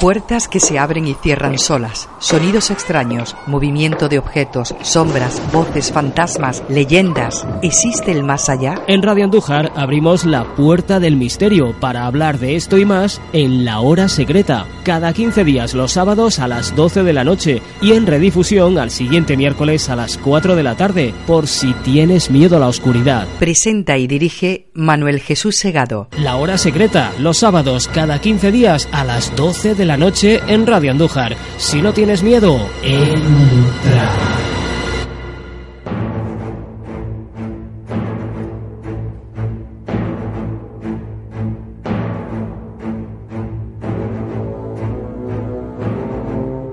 Puertas que se abren y cierran solas, sonidos extraños, movimiento de objetos, sombras, voces, fantasmas, leyendas. ¿Existe el más allá? En Radio Andújar abrimos la puerta del misterio para hablar de esto y más en La Hora Secreta, cada 15 días los sábados a las 12 de la noche y en redifusión al siguiente miércoles a las 4 de la tarde, por si tienes miedo a la oscuridad. Presenta y dirige Manuel Jesús Segado. La Hora Secreta, los sábados cada 15 días a las 12 de la noche en Radio Andújar. Si no tienes miedo, entra.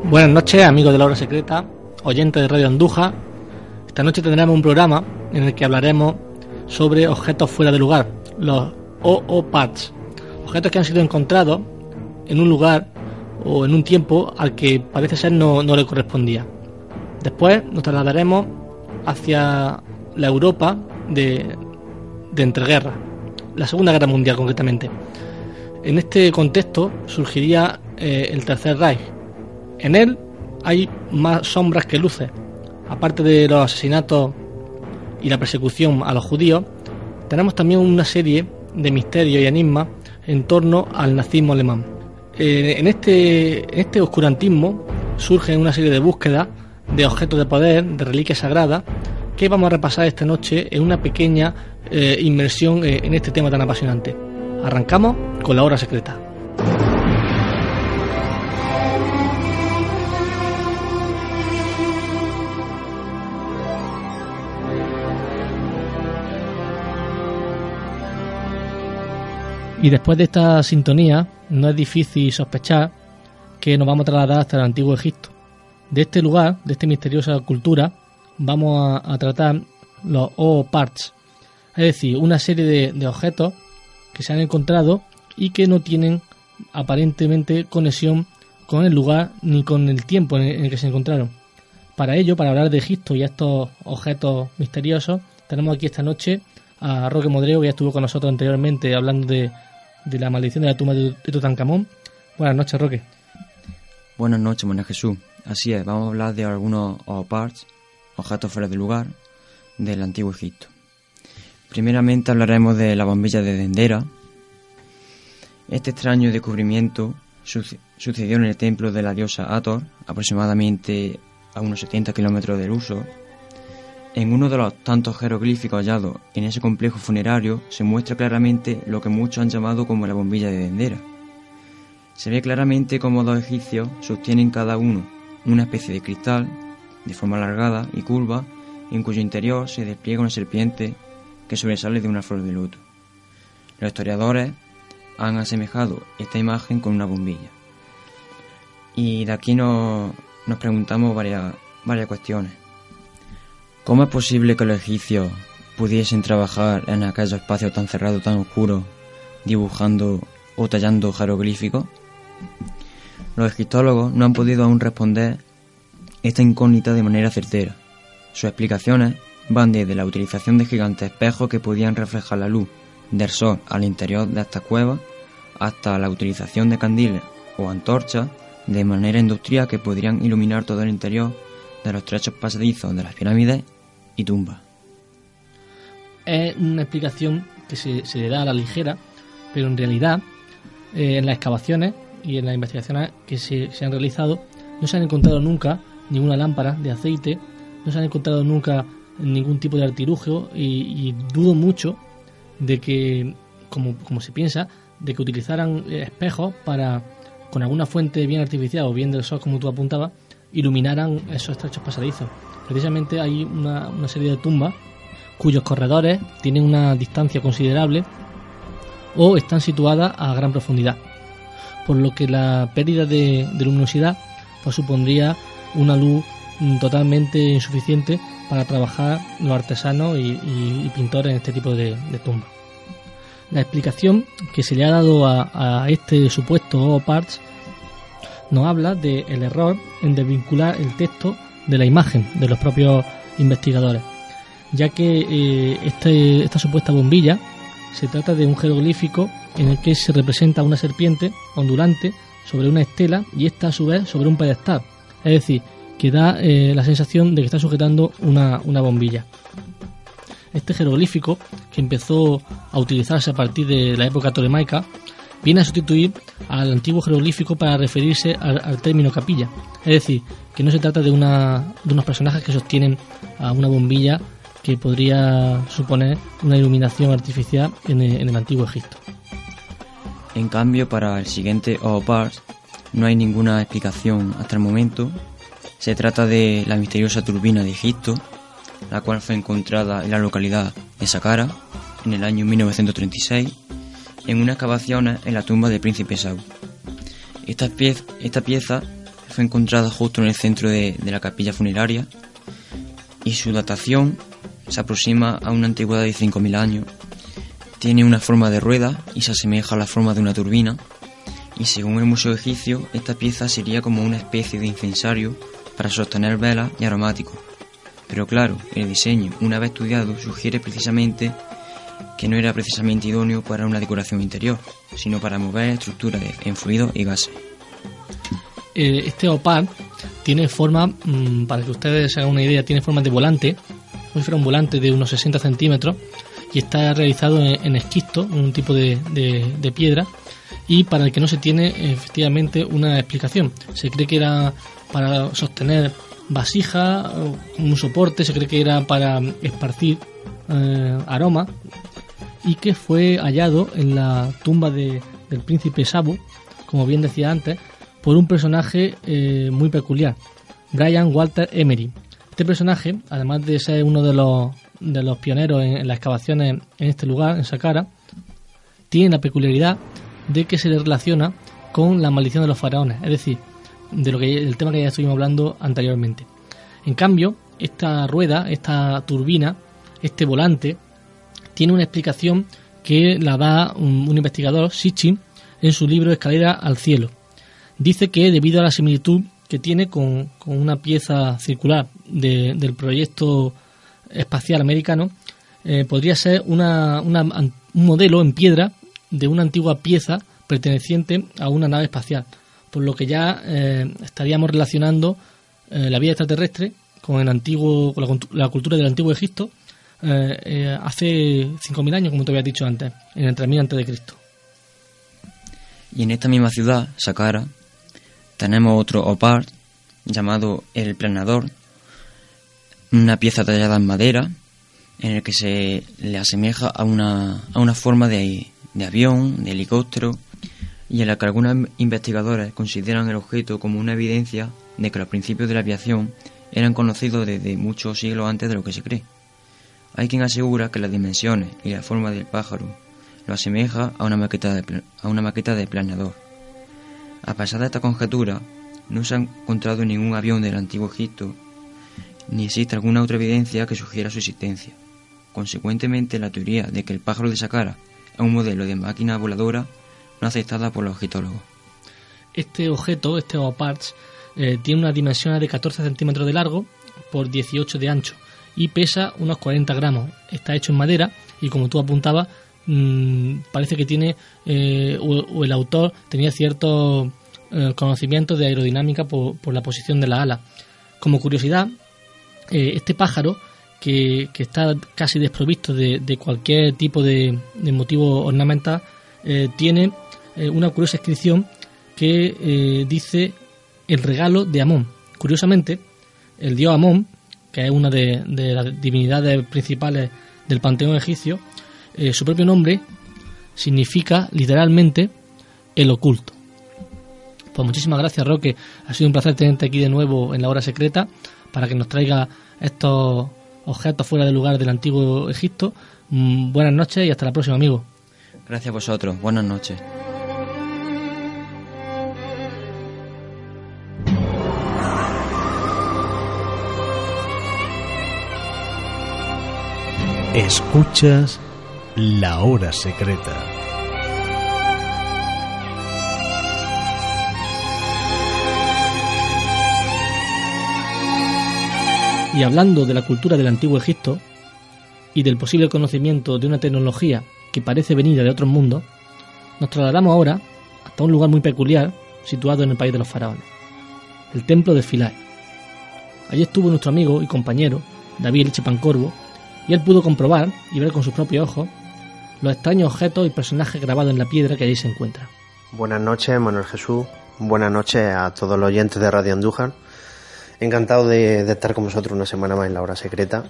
Buenas noches, amigos de la hora secreta, oyentes de Radio Andújar. Esta noche tendremos un programa en el que hablaremos sobre objetos fuera de lugar, los OO-Parts, objetos que han sido encontrados en un lugar o en un tiempo al que parece ser no, no le correspondía. Después nos trasladaremos hacia la Europa de, de entreguerras, la Segunda Guerra Mundial concretamente. En este contexto surgiría eh, el Tercer Reich. En él hay más sombras que luces. Aparte de los asesinatos y la persecución a los judíos, tenemos también una serie de misterios y enigmas en torno al nazismo alemán. Eh, en, este, este oscurantismo surgen una serie de búsquedas de objetos de poder, de reliquias sagradas, que vamos a repasar esta noche en una pequeña eh, inmersión eh, en este tema tan apasionante. Arrancamos con la hora secreta. Y después de esta sintonía, no es difícil sospechar que nos vamos a trasladar hasta el antiguo Egipto. De este lugar, de esta misteriosa cultura, vamos a, tratar los O-Parts, es decir, una serie de, objetos que se han encontrado y que no tienen aparentemente conexión con el lugar ni con el tiempo en el, en el que se encontraron. Para ello, para hablar de Egipto y estos objetos misteriosos, tenemos aquí esta noche a Roque Modreo, que ya estuvo con nosotros anteriormente hablando de, de la maldición de la tumba de, Tutankamón. Buenas noches, Roque. Buenas noches, Manuel Jesús. Así es, vamos a hablar de algunos parts, objetos fuera de lugar, del antiguo Egipto. Primeramente hablaremos de la bombilla de Dendera. Este extraño descubrimiento suce- sucedió en el templo de la diosa Hathor, aproximadamente a unos 70 kilómetros del uso. En uno de los tantos jeroglíficos hallados en ese complejo funerario se muestra claramente lo que muchos han llamado como la bombilla de Dendera. Se ve claramente cómo dos egipcios sostienen cada uno una especie de cristal de forma alargada y curva en cuyo interior se despliega una serpiente que sobresale de una flor de luto. Los historiadores han asemejado esta imagen con una bombilla. Y de aquí nos, nos preguntamos varias, varias cuestiones. ¿Cómo es posible que los egipcios pudiesen trabajar en aquellos espacios tan cerrados, tan oscuros, dibujando o tallando jeroglíficos? Los egiptólogos no han podido aún responder esta incógnita de manera certera. Sus explicaciones van desde la utilización de gigantes espejos que podían reflejar la luz del sol al interior de estas cuevas hasta la utilización de candiles o antorchas de manera industrial que podrían iluminar todo el interior de los trechos pasadizos de las pirámides y tumbas. es una explicación que se, se le da a la ligera, pero en realidad eh, en las excavaciones y en las investigaciones que se, se han realizado no se han encontrado nunca ninguna lámpara de aceite, no se han encontrado nunca ningún tipo de artilugio y, y dudo mucho de que, como, como se piensa, de que utilizaran eh, espejos para, con alguna fuente bien artificial o bien del sol, como tú apuntabas, iluminaran esos estrechos pasadizos. Precisamente hay una, serie de tumbas cuyos corredores tienen una distancia considerable o están situadas a gran profundidad, por lo que la pérdida de, luminosidad pues, supondría una luz mm, totalmente insuficiente para trabajar los artesanos y, pintores en este tipo de, tumbas. La explicación que se le ha dado a, este supuesto parts nos habla del error en desvincular el texto de la imagen de los propios investigadores, ya que eh, este, esta supuesta bombilla se trata de un jeroglífico en el que se representa una serpiente ondulante sobre una estela y esta a su vez sobre un pedestal, es decir, que da eh, la sensación de que está sujetando una, una bombilla. Este jeroglífico, que empezó a utilizarse a partir de la época tolemaica, viene a sustituir al antiguo jeroglífico para referirse al, término capilla. Es decir, que no se trata de, una, de unos personajes que sostienen a una bombilla que podría suponer una iluminación artificial en el, antiguo Egipto. En cambio, para el siguiente Oopars no hay ninguna explicación hasta el momento. Se trata de la misteriosa turbina de Egipto, la cual fue encontrada en la localidad de Saqqara en el año 1936 en una excavación en la tumba del príncipe Saúl. Esta, pieza, fue encontrada justo en el centro de, la capilla funeraria y su datación se aproxima a una antigüedad de 5.000 años. Tiene una forma de rueda y se asemeja a la forma de una turbina. Y según el Museo Egipcio, esta pieza sería como una especie de incensario para sostener velas y aromáticos. Pero claro, el diseño, una vez estudiado, sugiere precisamente que no era precisamente idóneo para una decoración interior, sino para mover estructuras en fluidos y gases. Eh, este opal tiene forma, mm, para que ustedes se hagan una idea, tiene forma de volante, si fuera un volante de unos 60 centímetros y está realizado en, esquisto, un tipo de, de, piedra, y para el que no se tiene efectivamente una explicación. Se cree que era para sostener vasija, un soporte, se cree que era para esparcir eh, aroma y que fue hallado en la tumba de, del príncipe Sabu, como bien decía antes, por un personaje eh, muy peculiar, Brian Walter Emery. Este personaje, además de ser uno de los, de los pioneros en, las excavaciones en este lugar, en Saqqara, tiene la peculiaridad de que se le relaciona con la maldición de los faraones, es decir, de lo que el tema que ya estuvimos hablando anteriormente. En cambio, esta rueda, esta turbina, este volante, tiene una explicación que la da un, investigador, Sitchin, en su libro Escalera al cielo. Dice que debido a la similitud que tiene con, una pieza circular del proyecto espacial americano, eh, podría ser una, un modelo en piedra de una antigua pieza perteneciente a una nave espacial, por lo que ya eh, estaríamos relacionando eh, la vida extraterrestre con el antiguo con la, cultura del antiguo Egipto eh, eh, hace 5.000 años, como te había dicho antes, en el 3000 antes de Cristo. Y en esta misma ciudad, Saqqara, tenemos otro opar llamado el planador, una pieza tallada en madera en el que se le asemeja a una, a una forma de, de avión, de helicóptero, y en la que algunos investigadores consideran el objeto como una evidencia de que los principios de la aviación eran conocidos desde muchos siglos antes de lo que se cree. Hay quien asegura que las dimensiones y la forma del pájaro lo asemeja a una maqueta de, a una maqueta de planeador. A pesar de esta conjetura, no se ha encontrado ningún avión del antiguo Egipto, ni existe alguna otra evidencia que sugiera su existencia. Consecuentemente, la teoría de que el pájaro de Saqqara es un modelo de máquina voladora no aceptada por los egiptólogos. Este objeto, este Oparts, eh, tiene una dimensión de 14 centímetros de largo por 18 de ancho y pesa unos 40 gramos. Está hecho en madera y como tú apuntabas, mm, parece que tiene, eh, o, el autor tenía ciertos eh, conocimientos de aerodinámica por, la posición de la ala. Como curiosidad, eh, este pájaro, que, está casi desprovisto de, cualquier tipo de, motivo ornamental, tiene una curiosa inscripción que dice el regalo de Amón. Curiosamente, el dios Amón que es una de, las divinidades principales del panteón egipcio, eh, su propio nombre significa literalmente el oculto. Pues muchísimas gracias, Roque. Ha sido un placer tenerte aquí de nuevo en la hora secreta para que nos traiga estos objetos fuera del lugar del antiguo Egipto. Mm, buenas noches y hasta la próxima, amigo. Gracias a vosotros. Buenas noches. Escuchas la hora secreta. Y hablando de la cultura del antiguo Egipto y del posible conocimiento de una tecnología que parece venida de otros mundos, nos trasladamos ahora hasta un lugar muy peculiar situado en el país de los faraones, el templo de Philae. Allí estuvo nuestro amigo y compañero David Corvo y él pudo comprobar y ver con sus propios ojos los extraños objetos y personajes grabados en la piedra que allí se encuentran. Buenas noches, Manuel Jesús. Buenas noches a todos los oyentes de Radio Andújar. Encantado de, estar con vosotros una semana más en la hora secreta.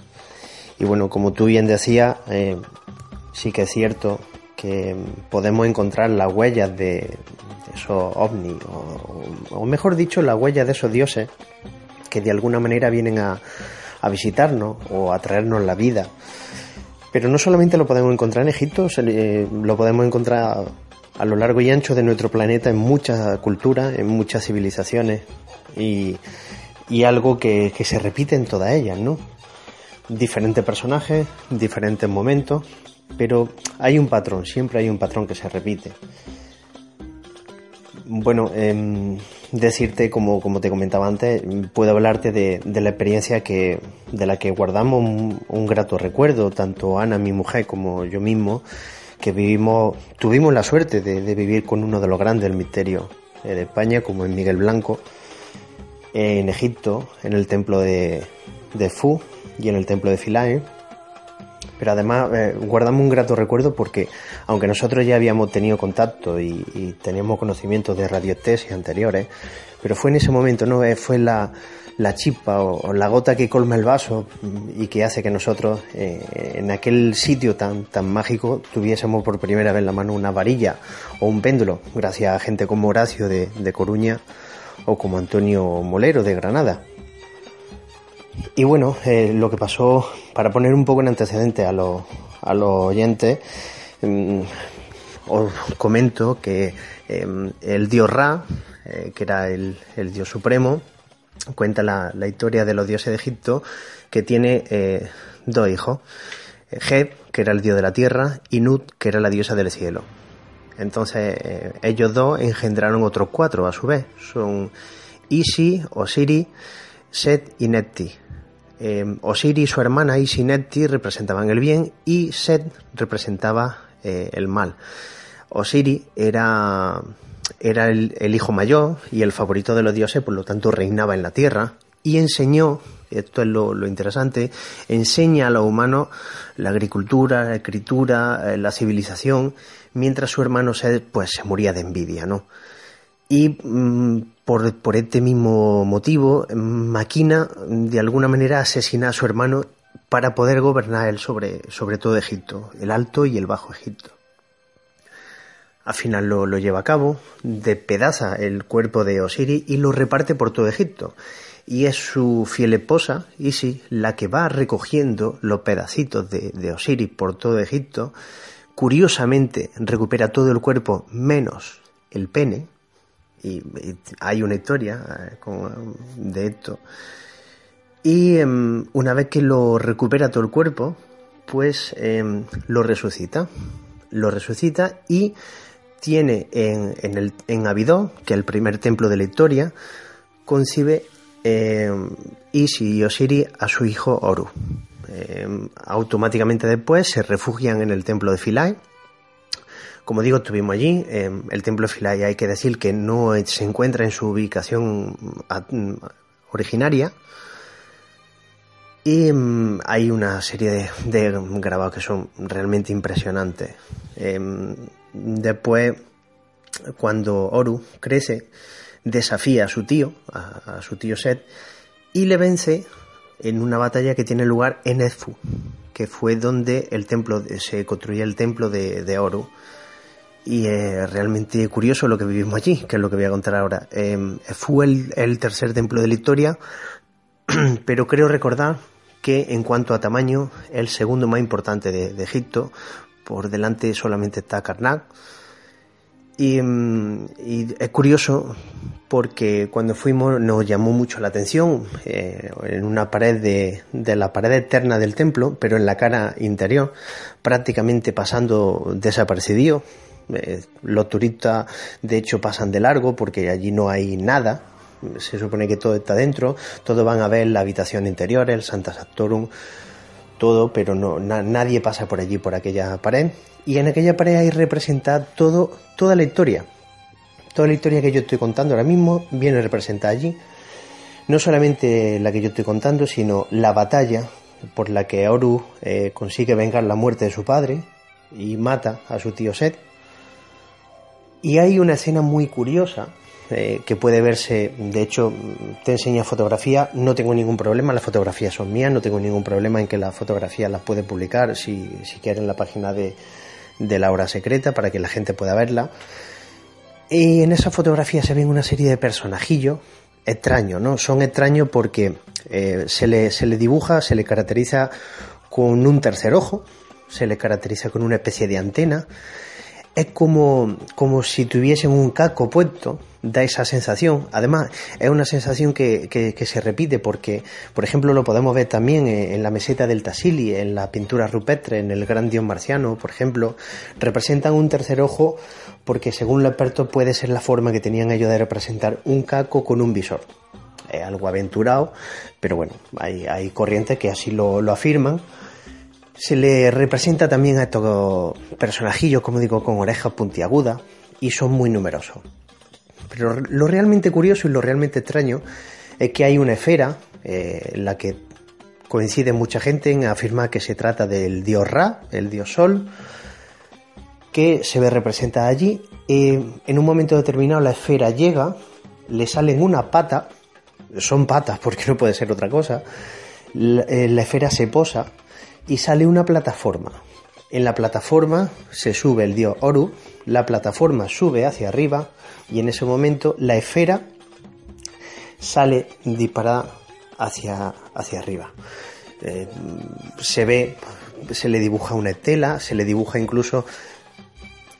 Y bueno, como tú bien decías, eh, sí que es cierto que podemos encontrar las huellas de, esos ovnis, o, mejor dicho, las huellas de esos dioses que de alguna manera vienen a, a visitarnos o a traernos la vida. Pero no solamente lo podemos encontrar en Egipto, lo podemos encontrar a lo largo y ancho de nuestro planeta en muchas culturas, en muchas civilizaciones y, algo que, se repite en todas ellas, ¿no? Diferentes personajes, diferentes momentos, pero hay un patrón, siempre hay un patrón que se repite. Bueno, eh, decirte, como, como te comentaba antes, puedo hablarte de, la experiencia que, de la que guardamos un, grato recuerdo, tanto Ana, mi mujer, como yo mismo, que vivimos, tuvimos la suerte de, vivir con uno de los grandes del misterio de España, como en Miguel Blanco, en Egipto, en el templo de, de Fu y en el templo de Philae pero además eh, guardamos un grato recuerdo porque aunque nosotros ya habíamos tenido contacto y, teníamos conocimientos de radiotesis anteriores, pero fue en ese momento, ¿no? Eh, fue la, chispa o, la gota que colma el vaso y que hace que nosotros eh, en aquel sitio tan, tan mágico tuviésemos por primera vez en la mano una varilla o un péndulo, gracias a gente como Horacio de, de Coruña o como Antonio Molero de Granada. Y bueno, eh, lo que pasó, para poner un poco en antecedente a los, a los oyentes, mm, os comento que em, el dios Ra, eh, que era el, dios supremo, cuenta la, historia de los dioses de Egipto, que tiene eh, dos hijos. Geb, que era el dios de la tierra, y Nut, que era la diosa del cielo. Entonces, ellos dos engendraron otros cuatro a su vez. Son Isi, Osiri, Set y Netti. Eh, Osiris y su hermana Isinetti representaban el bien y Set representaba eh, el mal. Osiris era, era el, hijo mayor y el favorito de los dioses, por lo tanto reinaba en la tierra y enseñó, esto es lo, interesante, enseña a los humanos la agricultura, la escritura, eh, la civilización, mientras su hermano Set pues se moría de envidia, ¿no? Y mm, por, por este mismo motivo, maquina de alguna manera asesinar a su hermano para poder gobernar él sobre, sobre todo Egipto, el Alto y el Bajo Egipto. Al final lo, lo lleva a cabo, despedaza el cuerpo de Osiris y lo reparte por todo Egipto. Y es su fiel esposa, Isis, la que va recogiendo los pedacitos de, de Osiris por todo Egipto. Curiosamente recupera todo el cuerpo menos el pene, y, hay una historia eh, de esto. Y em, una vez que lo recupera todo el cuerpo, pues em, lo resucita. Lo resucita y tiene en, en, el, en Abidó, que es el primer templo de la historia, concibe eh, Isi y Osiris a su hijo Oru. automáticamente después se refugian en el templo de Philae como digo, estuvimos allí. Em, el templo de Philae hay que decir que no se encuentra en su ubicación originaria. Y em, hay una serie de, grabados que son realmente impresionantes. Em, después, cuando Oru crece, desafía a su tío, a, su tío Set, y le vence en una batalla que tiene lugar en Edfu, que fue donde el templo se construía el templo de, de Oru y es realmente curioso lo que vivimos allí, que es lo que voy a contar ahora. Em, fue el, tercer templo de la historia, pero creo recordar que en cuanto a tamaño, el segundo más importante de, Egipto, por delante solamente está Karnak. Y, mm, y, es curioso porque cuando fuimos nos llamó mucho la atención eh, en una pared de, de, la pared externa del templo, pero en la cara interior, prácticamente pasando desapercibido. Eh, los turistas de hecho pasan de largo porque allí no hay nada, se supone que todo está dentro, todos van a ver la habitación interior, el Santa Sactorum, todo, pero no, na, nadie pasa por allí, por aquella pared. Y en aquella pared hay representada todo, toda la historia. Toda la historia que yo estoy contando ahora mismo viene representada allí. No solamente la que yo estoy contando, sino la batalla por la que Oru eh, consigue vengar la muerte de su padre y mata a su tío Set. Y hay una escena muy curiosa eh, que puede verse, de hecho, te enseña fotografía, no tengo ningún problema, las fotografías son mías, no tengo ningún problema en que las fotografías las puede publicar si, si quieren en la página de, de la hora secreta para que la gente pueda verla. Y en esa fotografía se ven una serie de personajillos extraños, ¿no? Son extraños porque eh, se, le, se le dibuja, se le caracteriza con un tercer ojo, se le caracteriza con una especie de antena, es como, como si tuviesen un casco puesto, da esa sensación. Además, es una sensación que, que, se repite porque, por ejemplo, lo podemos ver también en la meseta del Tassili, en la pintura rupestre, en el gran dios marciano, por ejemplo, representan un tercer ojo porque, según los expertos, puede ser la forma que tenían ellos de representar un caco con un visor. Es algo aventurado, pero bueno, hay, hay corrientes que así lo, lo afirman se le representa también a estos personajillos, como digo, con orejas puntiagudas y son muy numerosos. Pero lo realmente curioso y lo realmente extraño es que hay una esfera eh, en la que coincide mucha gente en afirmar que se trata del dios Ra, el dios Sol, que se ve representada allí. Eh, en un momento determinado la esfera llega, le salen una pata, son patas porque no puede ser otra cosa, la, eh, la esfera se posa y sale una plataforma. En la plataforma se sube el dios Oru, la plataforma sube hacia arriba y en ese momento la esfera sale disparada hacia, hacia arriba. Eh, se ve, se le dibuja una estela, se le dibuja incluso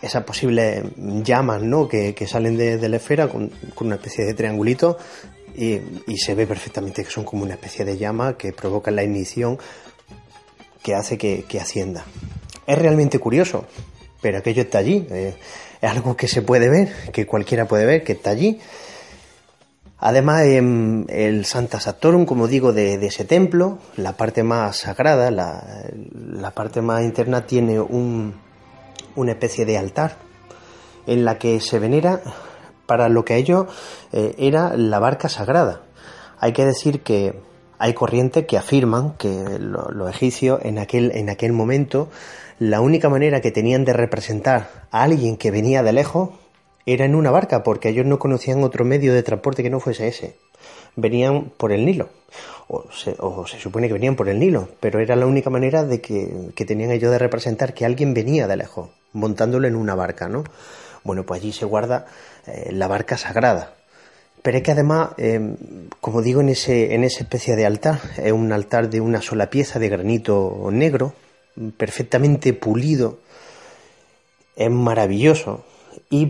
esas posibles llamas ¿no? que, que salen de, la esfera con, con, una especie de triangulito y, y, se ve perfectamente que son como una especie de llama que provoca la ignición que hace que, que ascienda. Es realmente curioso, pero aquello está allí. Eh, es algo que se puede ver, que cualquiera puede ver, que está allí. Además, en el Santa Sactorum, como digo, de, de, ese templo, la parte más sagrada, la, la parte más interna, tiene un, una especie de altar en la que se venera para lo que a ellos eh, era la barca sagrada. Hay que decir que hay corrientes que afirman que lo, los egipcios en aquel, en aquel momento la única manera que tenían de representar a alguien que venía de lejos era en una barca, porque ellos no conocían otro medio de transporte que no fuese ese. Venían por el Nilo, o se, o se supone que venían por el Nilo, pero era la única manera de que, que tenían ellos de representar que alguien venía de lejos, montándolo en una barca, ¿no? Bueno, pues allí se guarda eh, la barca sagrada, pero es que además, eh, como digo, en, ese, en esa especie de altar, es un altar de una sola pieza de granito negro, perfectamente pulido, es maravilloso y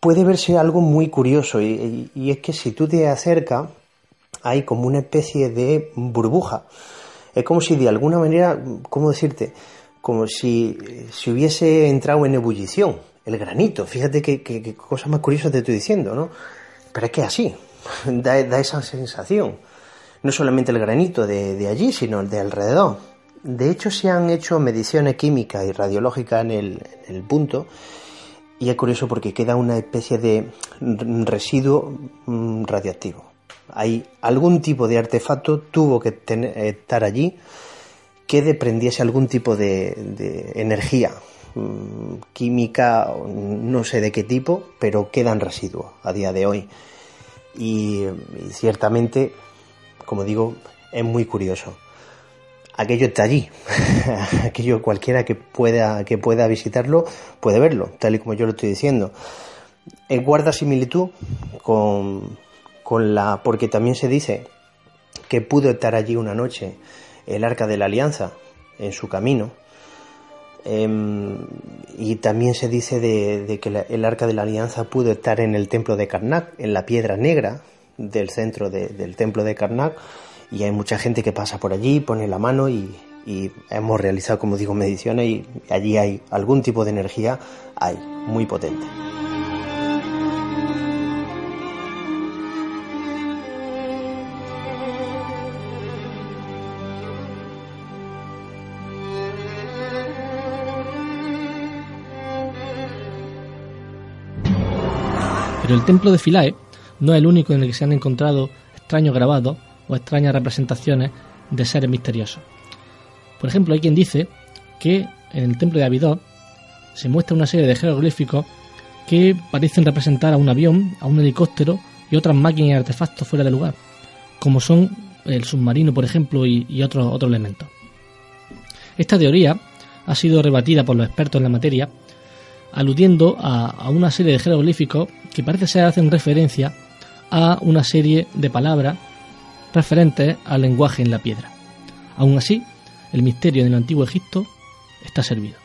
puede verse algo muy curioso y, es que si tú te acercas hay como una especie de burbuja. Es como si de alguna manera, ¿cómo decirte? Como si, si hubiese entrado en ebullición el granito. Fíjate qué cosa más curiosa te estoy diciendo, ¿no? Pero es que así, da, da esa sensación. No solamente el granito de, allí, sino el de alrededor. De hecho, se han hecho mediciones químicas y radiológicas en el, punto. Y es curioso porque queda una especie de residuo mm, radioactivo. Hay algún tipo de artefacto tuvo que tener, estar allí que desprendiese algún tipo de, energía química, no sé de qué tipo, pero quedan residuos a día de hoy y, ciertamente, como digo, es muy curioso. Aquello está allí, aquello cualquiera que pueda, que pueda visitarlo puede verlo, tal y como yo lo estoy diciendo. Guarda similitud con, con la, porque también se dice que pudo estar allí una noche el arca de la alianza en su camino, Em, y también se dice de, que el arca de la alianza pudo estar en el templo de Karnak, en la piedra negra del centro del templo de Karnak. Y hay mucha gente que pasa por allí, pone la mano y, y hemos realizado, como digo, mediciones y allí hay algún tipo de energía, hay, muy potente. Pero el templo de Philae no es el único en el que se han encontrado extraños grabados o extrañas representaciones de seres misteriosos. Por ejemplo, hay quien dice que en el templo de Abydos se muestra una serie de jeroglíficos que parecen representar a un avión, a un helicóptero y otras máquinas y artefactos fuera de lugar, como son el submarino, por ejemplo, y, otros, otros elementos. Esta teoría ha sido rebatida por los expertos en la materia aludiendo a, una serie de jeroglíficos que parece ser hacen referencia a una serie de palabras referentes al lenguaje en la piedra. Aún así, el misterio del antiguo Egipto está servido.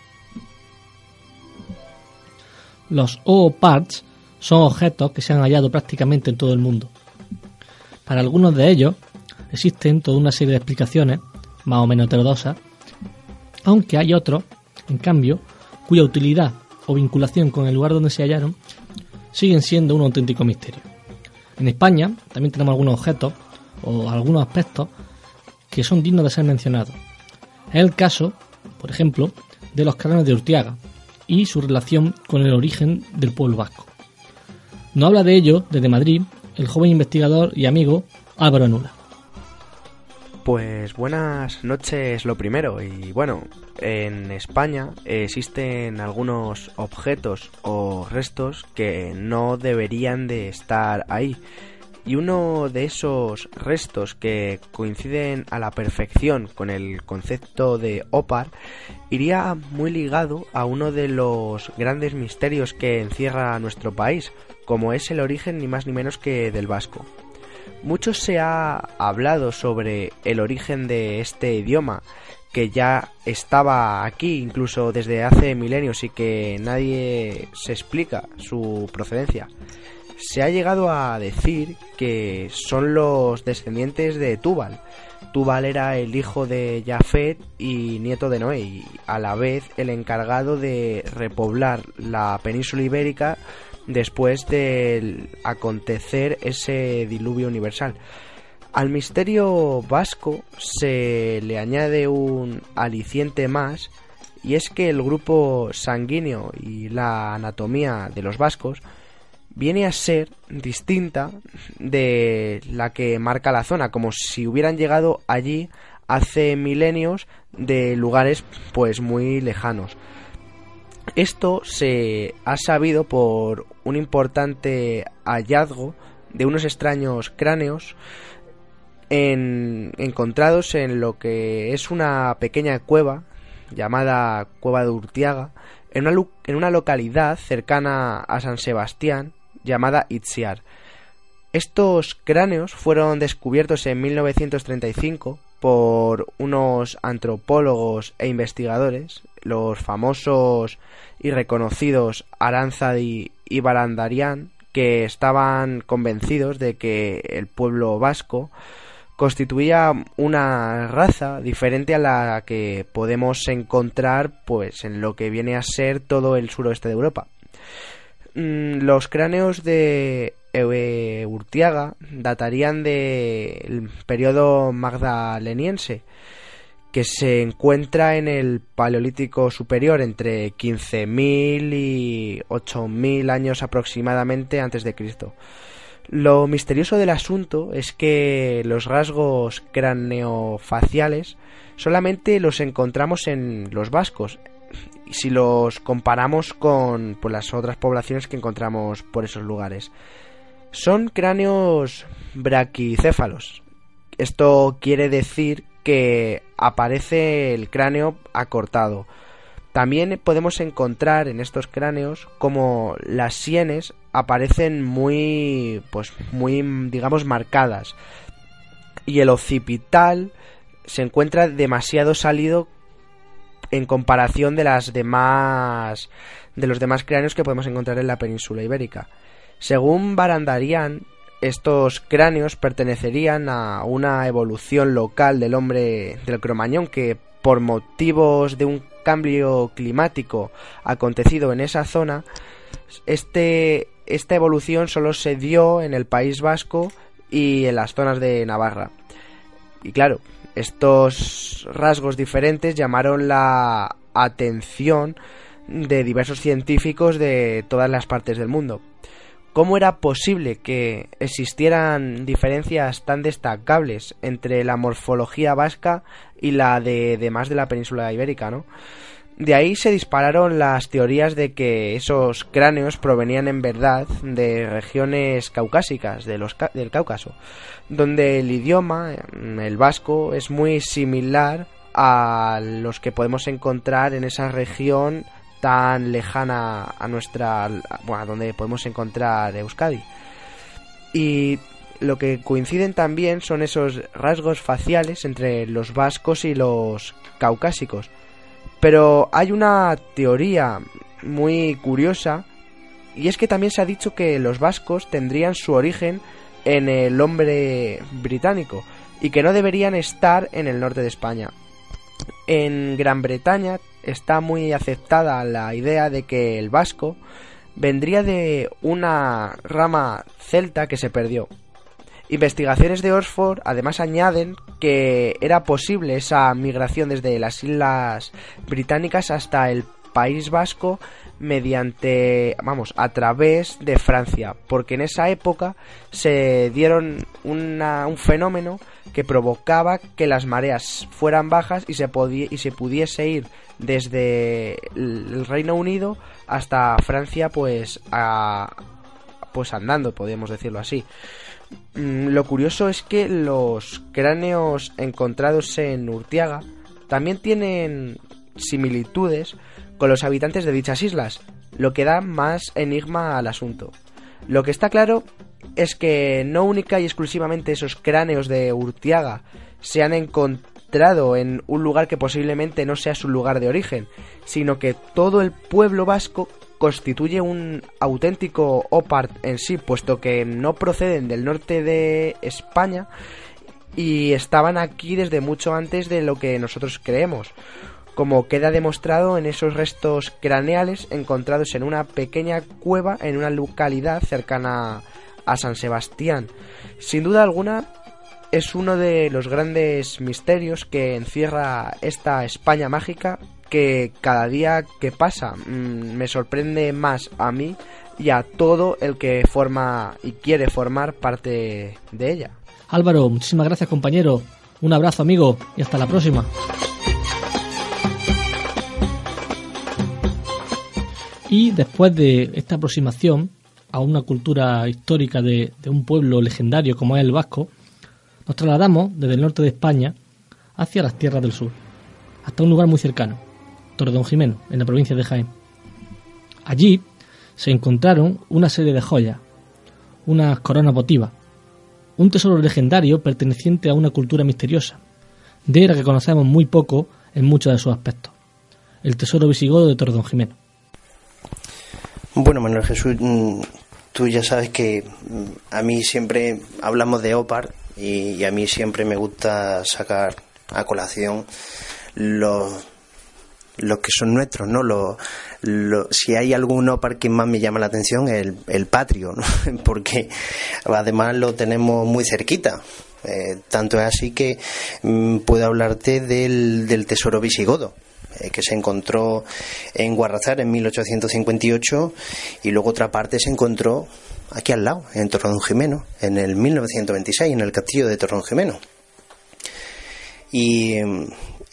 Los O-Parts son objetos que se han hallado prácticamente en todo el mundo. Para algunos de ellos existen toda una serie de explicaciones, más o menos heterodoxas, aunque hay otros, en cambio, cuya utilidad o vinculación con el lugar donde se hallaron siguen siendo un auténtico misterio. En España también tenemos algunos objetos o algunos aspectos que son dignos de ser mencionados. Es el caso, por ejemplo, de los cráneos de Urtiaga y su relación con el origen del pueblo vasco. Nos habla de ello desde Madrid el joven investigador y amigo Álvaro Anula. Pues buenas noches lo primero y bueno, en España existen algunos objetos o restos que no deberían de estar ahí. Y uno de esos restos que coinciden a la perfección con el concepto de Opar iría muy ligado a uno de los grandes misterios que encierra nuestro país, como es el origen ni más ni menos que del vasco. Mucho se ha hablado sobre el origen de este idioma, que ya estaba aquí incluso desde hace milenios y que nadie se explica su procedencia. Se ha llegado a decir que son los descendientes de Tubal. Tubal era el hijo de Jafet y nieto de Noé, y a la vez el encargado de repoblar la península ibérica después de acontecer ese diluvio universal. Al misterio vasco se le añade un aliciente más y es que el grupo sanguíneo y la anatomía de los vascos viene a ser distinta de la que marca la zona, como si hubieran llegado allí hace milenios de lugares pues muy lejanos. Esto se ha sabido por un importante hallazgo de unos extraños cráneos encontrados en lo que es una pequeña cueva llamada Cueva de Urtiaga, en una, en una localidad cercana a San Sebastián llamada Itziar. Estos cráneos fueron descubiertos en 1935 por unos antropólogos e investigadores, los famosos y reconocidos Aranzadi y Barandarian, que estaban convencidos de que el pueblo vasco constituía una raza diferente a la que podemos encontrar pues en lo que viene a ser todo el suroeste de Europa. Mm, los cráneos de Urtiaga datarían del periodo magdaleniense, que se encuentra en el Paleolítico Superior entre 15.000 y 8.000 años aproximadamente antes de Cristo. Lo misterioso del asunto es que los rasgos craneofaciales solamente los encontramos en los vascos, si los comparamos con pues, las otras poblaciones que encontramos por esos lugares. Son cráneos braquicéfalos. Esto quiere decir que aparece el cráneo acortado. También podemos encontrar en estos cráneos como las sienes aparecen muy pues muy digamos marcadas y el occipital se encuentra demasiado salido en comparación de las demás de los demás cráneos que podemos encontrar en la península ibérica. Según Barandarian, estos cráneos pertenecerían a una evolución local del hombre del Cromañón que por motivos de un cambio climático acontecido en esa zona, este, esta evolución solo se dio en el País Vasco y en las zonas de Navarra. Y claro, estos rasgos diferentes llamaron la atención de diversos científicos de todas las partes del mundo. ¿Cómo era posible que existieran diferencias tan destacables entre la morfología vasca y la de demás de la península ibérica, no? De ahí se dispararon las teorías de que esos cráneos provenían en verdad de regiones caucásicas de los del Cáucaso, donde el idioma, el vasco, es muy similar a los que podemos encontrar en esa región tan lejana a nuestra, bueno, donde podemos encontrar Euskadi. Y lo que coinciden también son esos rasgos faciales entre los vascos y los caucásicos. Pero hay una teoría muy curiosa y es que también se ha dicho que los vascos tendrían su origen en el hombre británico y que no deberían estar en el norte de España. En Gran Bretaña está muy aceptada la idea de que el vasco vendría de una rama celta que se perdió. Investigaciones de Oxford además añaden que era posible esa migración desde las islas británicas hasta el País Vasco mediante, vamos, a través de Francia, porque en esa época se dieron un fenómeno que provocaba que las mareas fueran bajas y se, y se pudiese ir desde el Reino Unido hasta Francia, pues, a, pues andando, podríamos decirlo así. Mm, lo curioso es que los cráneos encontrados en Urtiaga también tienen similitudes con los habitantes de dichas islas, lo que da más enigma al asunto. Lo que está claro es que no única y exclusivamente esos cráneos de Urtiaga se han encontrado en un lugar que posiblemente no sea su lugar de origen, sino que todo el pueblo vasco constituye un auténtico opart en sí, puesto que no proceden del norte de España y estaban aquí desde mucho antes de lo que nosotros creemos como queda demostrado en esos restos craneales encontrados en una pequeña cueva en una localidad cercana a San Sebastián. Sin duda alguna es uno de los grandes misterios que encierra esta España mágica que cada día que pasa mm, me sorprende más a mí y a todo el que forma y quiere formar parte de ella. Álvaro, muchísimas gracias compañero, un abrazo amigo y hasta la próxima. Y después de esta aproximación a una cultura histórica de, un pueblo legendario como es el vasco, nos trasladamos desde el norte de España hacia las tierras del sur, hasta un lugar muy cercano, Jimeno, en la provincia de Jaén. Allí se encontraron una serie de joyas, unas coronas votivas, un tesoro legendario perteneciente a una cultura misteriosa, de la que conocemos muy poco en muchos de sus aspectos, el tesoro visigodo de Jimeno. Bueno, Manuel Jesús, mm, tú ya sabes que mm, a mí siempre hablamos de OPAR y, a mí siempre me gusta sacar a colación los, los que son nuestros, ¿no? Los, si hay algún OPAR que más me llama la atención el, el patrio, ¿no? porque además lo tenemos muy cerquita. Eh, tanto es así que mm, puedo hablarte del, del tesoro visigodo que se encontró en Guarrazar en 1858 y luego otra parte se encontró aquí al lado, en Jimeno, en el 1926, en el castillo de Jimeno. Y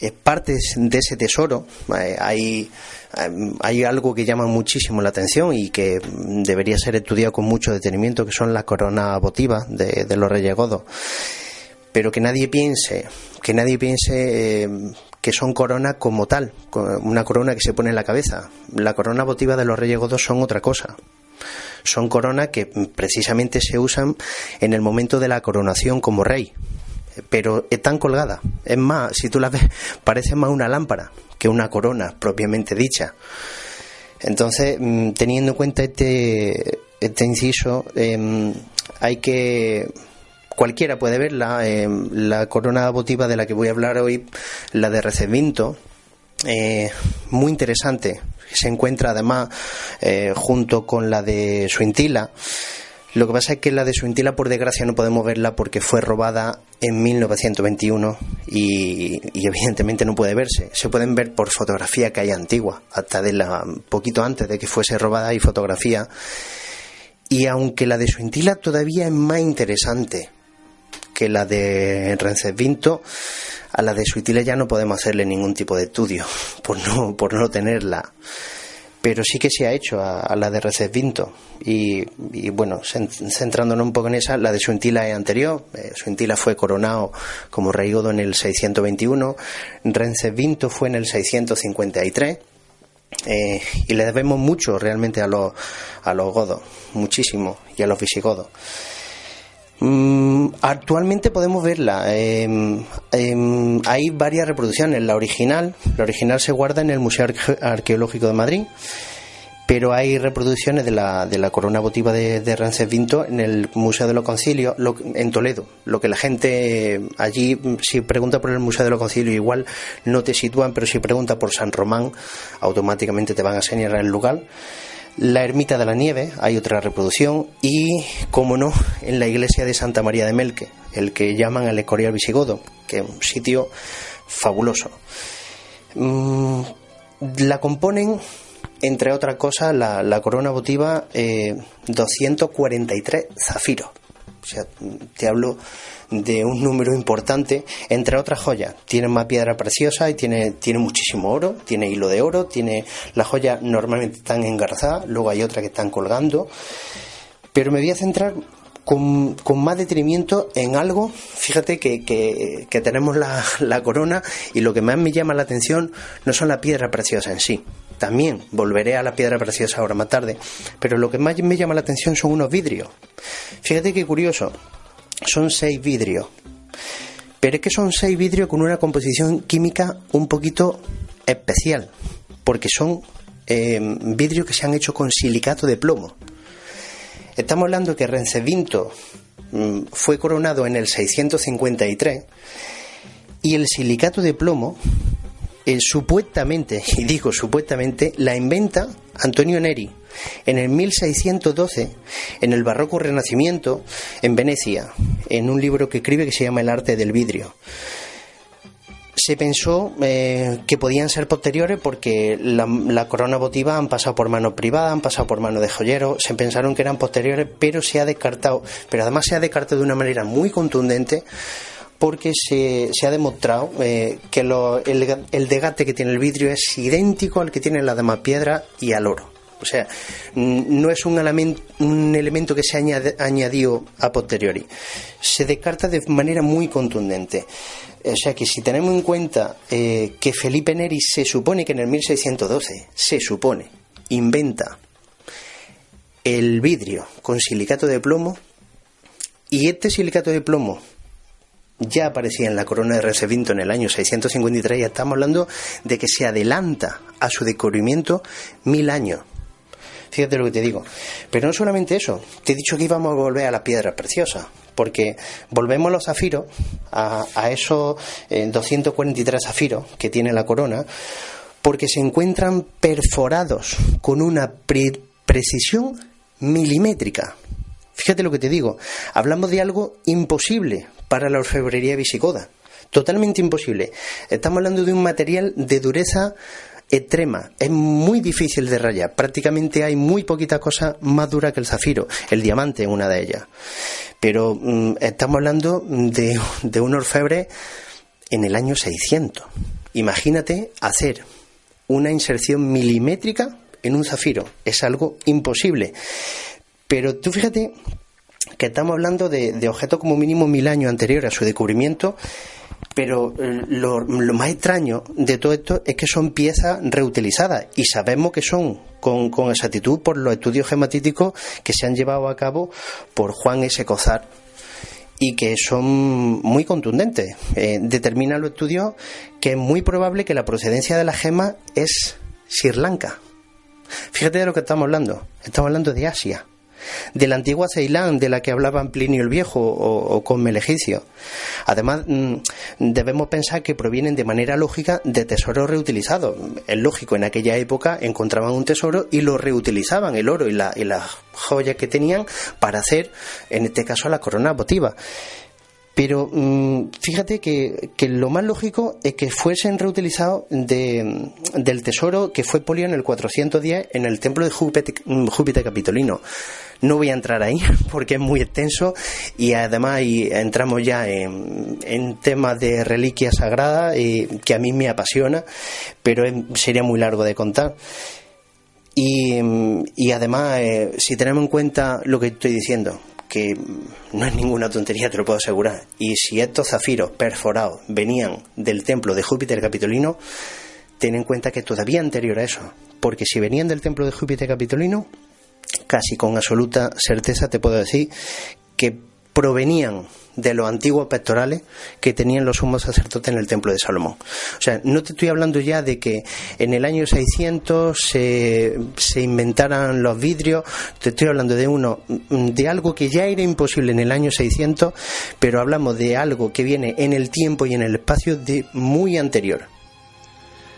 eh, partes de ese tesoro eh, hay, hay algo que llama muchísimo la atención y que debería ser estudiado con mucho detenimiento, que son las coronas votivas de, de los Reyes Godos. Pero que nadie piense, que nadie piense que son coronas como tal, una corona que se pone en la cabeza. La corona votiva de los Reyes Godos son otra cosa. Son coronas que precisamente se usan en el momento de la coronación como rey. Pero están colgadas. Es más, si tú las ves, parece más una lámpara que una corona propiamente dicha. Entonces, mm, teniendo en cuenta este, este inciso, em, hay que cualquiera puede verla. Em, la corona votiva de la que voy a hablar hoy, la de Recebinto, eh, muy interesante. Se encuentra además eh, junto con la de Suintila. Lo que pasa es que la de Suintila, por desgracia, no podemos verla porque fue robada en 1921 y, y, evidentemente no puede verse. Se pueden ver por fotografía que hay antigua, hasta de la poquito antes de que fuese robada hay fotografía. Y aunque la de Suintila todavía es más interesante que la de Rencesvinto, a la de Suintila ya no podemos hacerle ningún tipo de estudio por no, por no tenerla. Pero sí que se ha hecho a, la de Recesvinto y, y, bueno, centrándonos un poco en esa, la de Suintila es anterior, eh, Suintila fue coronado como rey godo en el 621, Recesvinto fue en el 653 eh, y le debemos mucho realmente a los, a los godos, muchísimo, y a los visigodos. Mm, actualmente podemos verla. Em, em, hay varias reproducciones. La original, la original se guarda en el Museo Arqueológico de Madrid, pero hay reproducciones de la, de la corona votiva de, de Vinto en el Museo de los Concilios en Toledo. Lo que la gente allí, si pregunta por el Museo de los Concilios, igual no te sitúan, pero si pregunta por San Román, automáticamente te van a señalar el lugar. La Ermita de la Nieve, hay otra reproducción, y, como no, en la iglesia de Santa María de Melque, el que llaman el Escorial Visigodo, que es un sitio fabuloso. Mm, la componen, entre otras cosas, la, corona votiva 243 eh, zafiros. O sea, te hablo de un número importante, entre otras joyas. Tiene más piedra preciosa y tiene, tiene muchísimo oro, tiene hilo de oro, tiene las joyas normalmente están engarzadas, luego hay otras que están colgando. Pero me voy a centrar con, más detenimiento en algo, fíjate que, que, tenemos la, la, corona y lo que más me llama la atención no son las piedras preciosas en sí. También volveré a la piedra preciosa ahora más tarde, pero lo que más me llama la atención son unos vidrios. Fíjate qué curioso, son seis vidrios. Pero es que son seis vidrios con una composición química un poquito especial, porque son eh, vidrios que se han hecho con silicato de plomo. Estamos hablando que Rencevinto mm, fue coronado en el 653 y el silicato de plomo eh, supuestamente, y digo supuestamente, la inventa Antonio Neri en el 1612, en el Barroco Renacimiento, en Venecia, en un libro que escribe que se llama El arte del vidrio. Se pensó eh, que podían ser posteriores porque la, corona votiva han pasado por mano privada, han pasado por mano de joyeros, se pensaron que eran posteriores, pero se ha descartado, pero además se ha descartado de una manera muy contundente porque se, ha demostrado eh, que el, el, degate que tiene el vidrio es idéntico al que tiene la demás piedra y al oro. O sea, no es un, elemento, que se ha añadido a posteriori. Se descarta de manera muy contundente. O sea que si tenemos en cuenta eh, que Felipe Neri se supone que en el 1612, se supone, inventa el vidrio con silicato de plomo, y este silicato de plomo ya aparecía en la corona de Resevinto en el año 653 y estamos hablando de que se adelanta a su descubrimiento mil años. Fíjate lo que te digo. Pero no solamente eso, te he dicho que íbamos a volver a las piedras preciosas, porque volvemos a los zafiros, a, esos 243 eh, zafiros que tiene la corona, porque se encuentran perforados con una precisión milimétrica. Fíjate lo que te digo, hablamos de algo imposible para la orfebrería visigoda, totalmente imposible. Estamos hablando de un material de dureza extrema, es muy difícil de rayar. Prácticamente hay muy poquita cosa más dura que el zafiro, el diamante es una de ellas. Pero mm, estamos hablando de, de un orfebre en el año 600. Imagínate hacer una inserción milimétrica en un zafiro. Es algo imposible. Pero tú fíjate que estamos hablando de, de objetos como mínimo mil años anteriores a su descubrimiento pero eh, lo, más extraño de todo esto es que son piezas reutilizadas y sabemos que son con, con exactitud por los estudios gematíticos que se han llevado a cabo por Juan S. Cozar y que son muy contundentes. Eh, determinan los estudios que es muy probable que la procedencia de la gema es Sri Lanka. Fíjate de lo que estamos hablando. Estamos hablando de Asia de la antigua Ceilán de la que hablaban Plinio el Viejo o, con Melegicio. Además, mm, debemos pensar que provienen de manera lógica de tesoros reutilizados. Es lógico, en aquella época encontraban un tesoro y lo reutilizaban, el oro y, la, y las joyas que tenían, para hacer, en este caso, la corona votiva. Pero mm, fíjate que, lo más lógico es que fuesen reutilizados de, del tesoro que fue polido en el 410 en el templo de Júpiter, Júpiter Capitolino. No voy a entrar ahí porque es muy extenso y además entramos ya en, temas de reliquias sagradas y, que a mí me apasiona, pero sería muy largo de contar. Y, y además, eh, si tenemos en cuenta lo que estoy diciendo, que no es ninguna tontería, te lo puedo asegurar. Y si estos zafiros perforados venían del templo de Júpiter Capitolino, ten en cuenta que todavía anterior a eso, porque si venían del templo de Júpiter Capitolino, casi con absoluta certeza te puedo decir que provenían de los antiguos pectorales que tenían los sumos sacerdotes en el templo de Salomón. O sea, no te estoy hablando ya de que en el año 600 se, se inventaran los vidrios, te estoy hablando de uno, de algo que ya era imposible en el año 600, pero hablamos de algo que viene en el tiempo y en el espacio de muy anterior.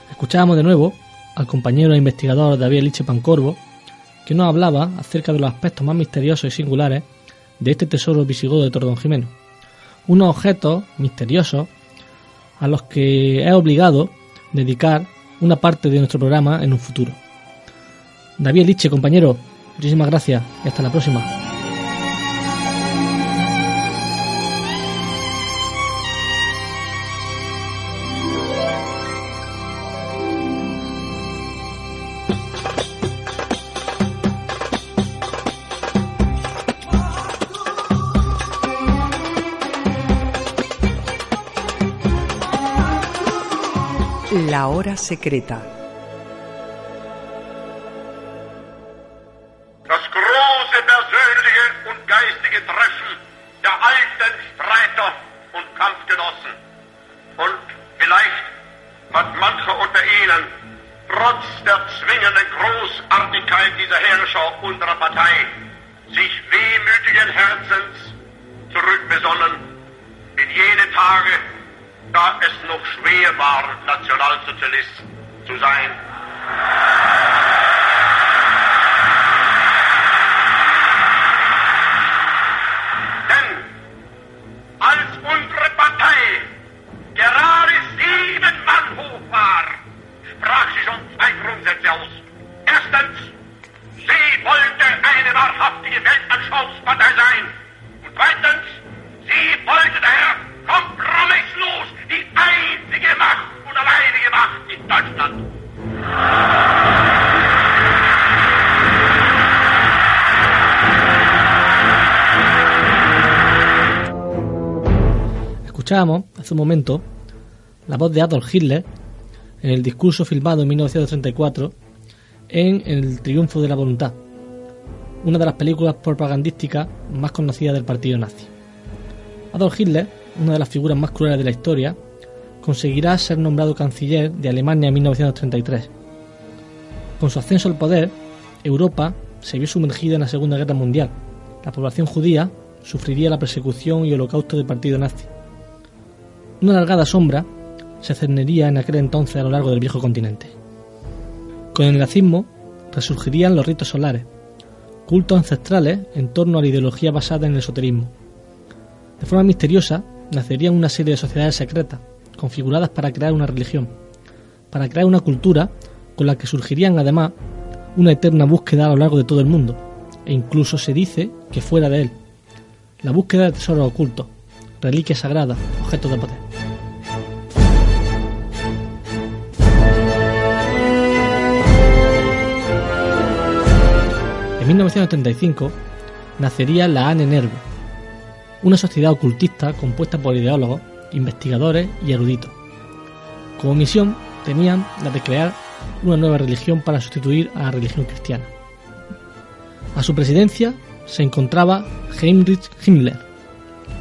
Escuchábamos de nuevo al compañero e investigador David Liche Pancorvo, que nos hablaba acerca de los aspectos más misteriosos y singulares de este tesoro visigodo de Tordón Jimeno. Unos objetos misteriosos a los que he obligado dedicar una parte de nuestro programa en un futuro. David Liche, compañero, muchísimas gracias y hasta la próxima. Hora secreta. Momento la voz de Adolf Hitler en el discurso filmado en 1934 en El Triunfo de la Voluntad, una de las películas propagandísticas más conocidas del partido nazi. Adolf Hitler, una de las figuras más crueles de la historia, conseguirá ser nombrado canciller de Alemania en 1933. Con su ascenso al poder, Europa se vio sumergida en la Segunda Guerra Mundial. La población judía sufriría la persecución y holocausto del partido nazi. Una alargada sombra se cernería en aquel entonces a lo largo del viejo continente. Con el nazismo resurgirían los ritos solares, cultos ancestrales en torno a la ideología basada en el esoterismo. De forma misteriosa nacerían una serie de sociedades secretas, configuradas para crear una religión, para crear una cultura con la que surgirían además una eterna búsqueda a lo largo de todo el mundo, e incluso se dice que fuera de él, la búsqueda de tesoros ocultos, reliquias sagradas, objetos de poder. 1935 nacería la ANENERVO, una sociedad ocultista compuesta por ideólogos, investigadores y eruditos. Como misión tenían la de crear una nueva religión para sustituir a la religión cristiana. A su presidencia se encontraba Heinrich Himmler,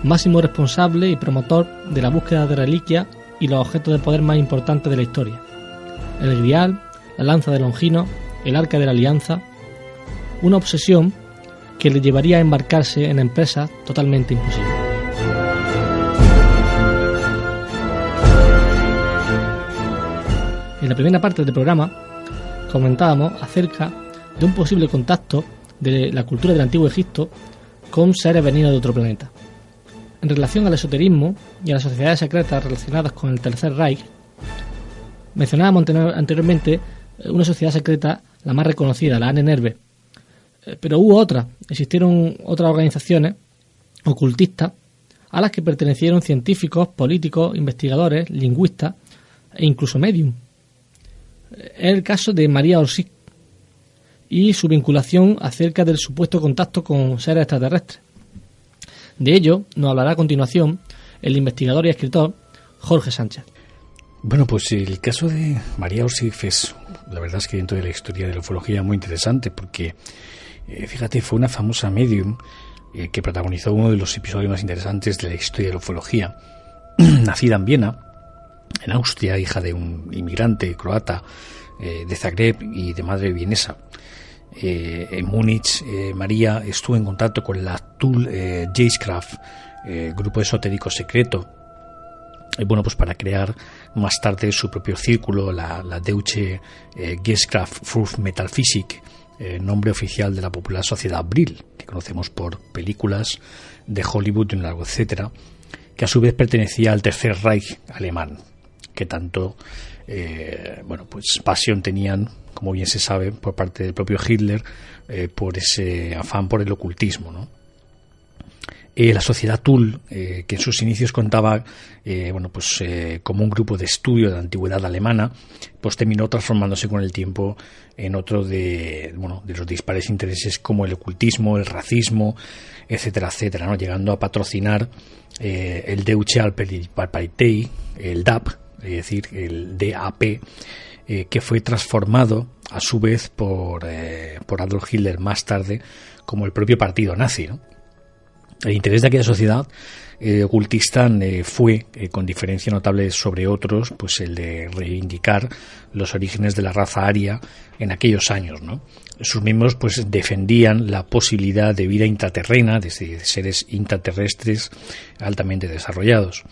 máximo responsable y promotor de la búsqueda de reliquias y los objetos de poder más importantes de la historia. El grial, la lanza de Longino, el arca de la alianza, una obsesión que le llevaría a embarcarse en empresas totalmente imposibles. En la primera parte del programa comentábamos acerca de un posible contacto de la cultura del antiguo Egipto con seres venidos de otro planeta. En relación al esoterismo y a las sociedades secretas relacionadas con el Tercer Reich, mencionábamos anteriormente una sociedad secreta, la más reconocida, la eh, pero hubo otra, existieron otras organizaciones ocultistas a las que pertenecieron científicos, políticos, investigadores, lingüistas e incluso medium. Es el caso de María Orsic y su vinculación acerca del supuesto contacto con seres extraterrestres. De ello nos hablará a continuación el investigador y escritor Jorge Sánchez. Bueno, pues el caso de María Orsic es, la verdad es que dentro de la historia de la ufología muy interesante porque, eh, fíjate, fue una famosa medium eh, que protagonizó uno de los episodios más interesantes de la historia de la ufología. Nacida en Viena, en Austria, hija de un inmigrante croata eh, de Zagreb y de madre vienesa. Eh, en Múnich, eh, María estuvo en contacto con la Tool eh, grupo esotérico secreto, bueno, pues para crear más tarde su propio círculo, la, Deutsche Geistkraft für Metallphysik, nombre oficial de la popular sociedad Brill, que conocemos por películas de Hollywood etcétera, que a su vez pertenecía al Tercer Reich alemán, que tanto bueno, pues pasión tenían como bien se sabe, por parte del propio Hitler, eh, por ese afán por el ocultismo. ¿no? Eh, la sociedad Tull, eh, que en sus inicios contaba bueno, pues, como un grupo de estudio de antigüedad alemana, pues terminó transformándose con el tiempo en otro de, bueno, de los dispares intereses como el ocultismo, el racismo, etcétera, etcétera, ¿no? llegando a patrocinar el Deutsche Alpalitei, el DAP, es decir, el DAP, eh, que fue transformado a su vez por, eh, por Adolf Hitler más tarde como el propio partido nazi. El interés de aquella sociedad eh, ocultista fue, con diferencia notable sobre otros, pues el de reivindicar los orígenes de la raza aria en aquellos años. Sus miembros pues defendían la posibilidad de vida intraterrena, de seres intraterrestres altamente desarrollados.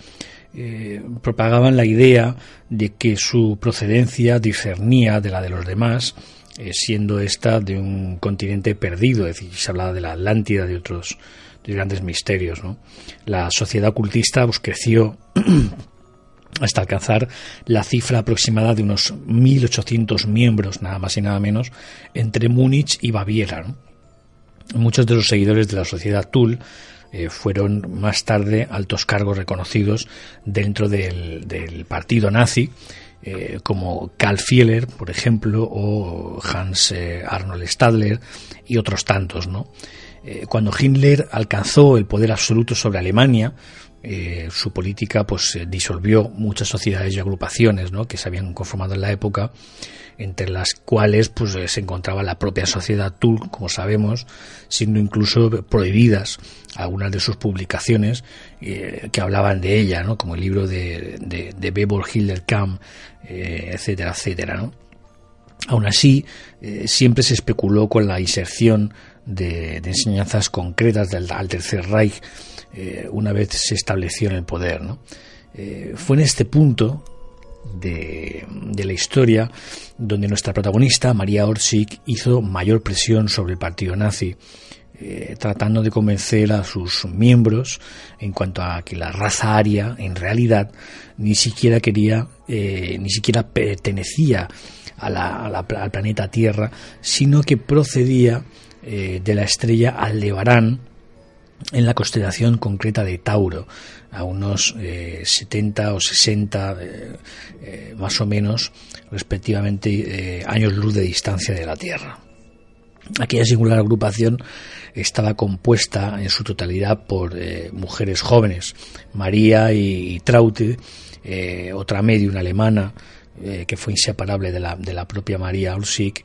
Eh, propagaban la idea de que su procedencia discernía de la de los demás, eh, siendo esta de un continente perdido, es decir, se hablaba de la Atlántida, de otros grandes misterios. La sociedad ocultista pues, creció hasta alcanzar la cifra aproximada de unos 1.800 miembros, nada más y nada menos, entre Múnich y Baviera. Muchos de los seguidores de la sociedad Tull eh, fueron más tarde altos cargos reconocidos dentro del, partido nazi, eh, como Karl Fieler, por ejemplo, o Hans eh, Arnold Stadler y otros tantos. ¿no? Cuando Hitler alcanzó el poder absoluto sobre Alemania, su política pues disolvió muchas sociedades y agrupaciones ¿no? que se habían conformado en la época entre las cuales pues se encontraba la propia sociedad Tull, como sabemos, siendo incluso prohibidas algunas de sus publicaciones eh, que hablaban de ella, ¿no? como el libro de, de, de Bebel eh, etcétera, etcétera. ¿no? Aún así, eh, siempre se especuló con la inserción de, enseñanzas concretas del, al Tercer Reich una vez se estableció en el poder. ¿no? fue en este punto de, la historia donde nuestra protagonista, María Orsic, hizo mayor presión sobre el partido nazi, eh, tratando de convencer a sus miembros en cuanto a que la raza aria en realidad ni siquiera quería, eh, ni siquiera pertenecía al planeta Tierra, sino que procedía eh, de la estrella Aldebarán en la constelación concreta de Tauro, a unos 70 eh, o 60 eh, eh, más o menos respectivamente años luz de distancia de la Tierra. Aquella singular agrupación estaba compuesta en su totalidad por mujeres jóvenes, María y, Traute, otra medium alemana que fue inseparable de la, de la propia María Ulsik,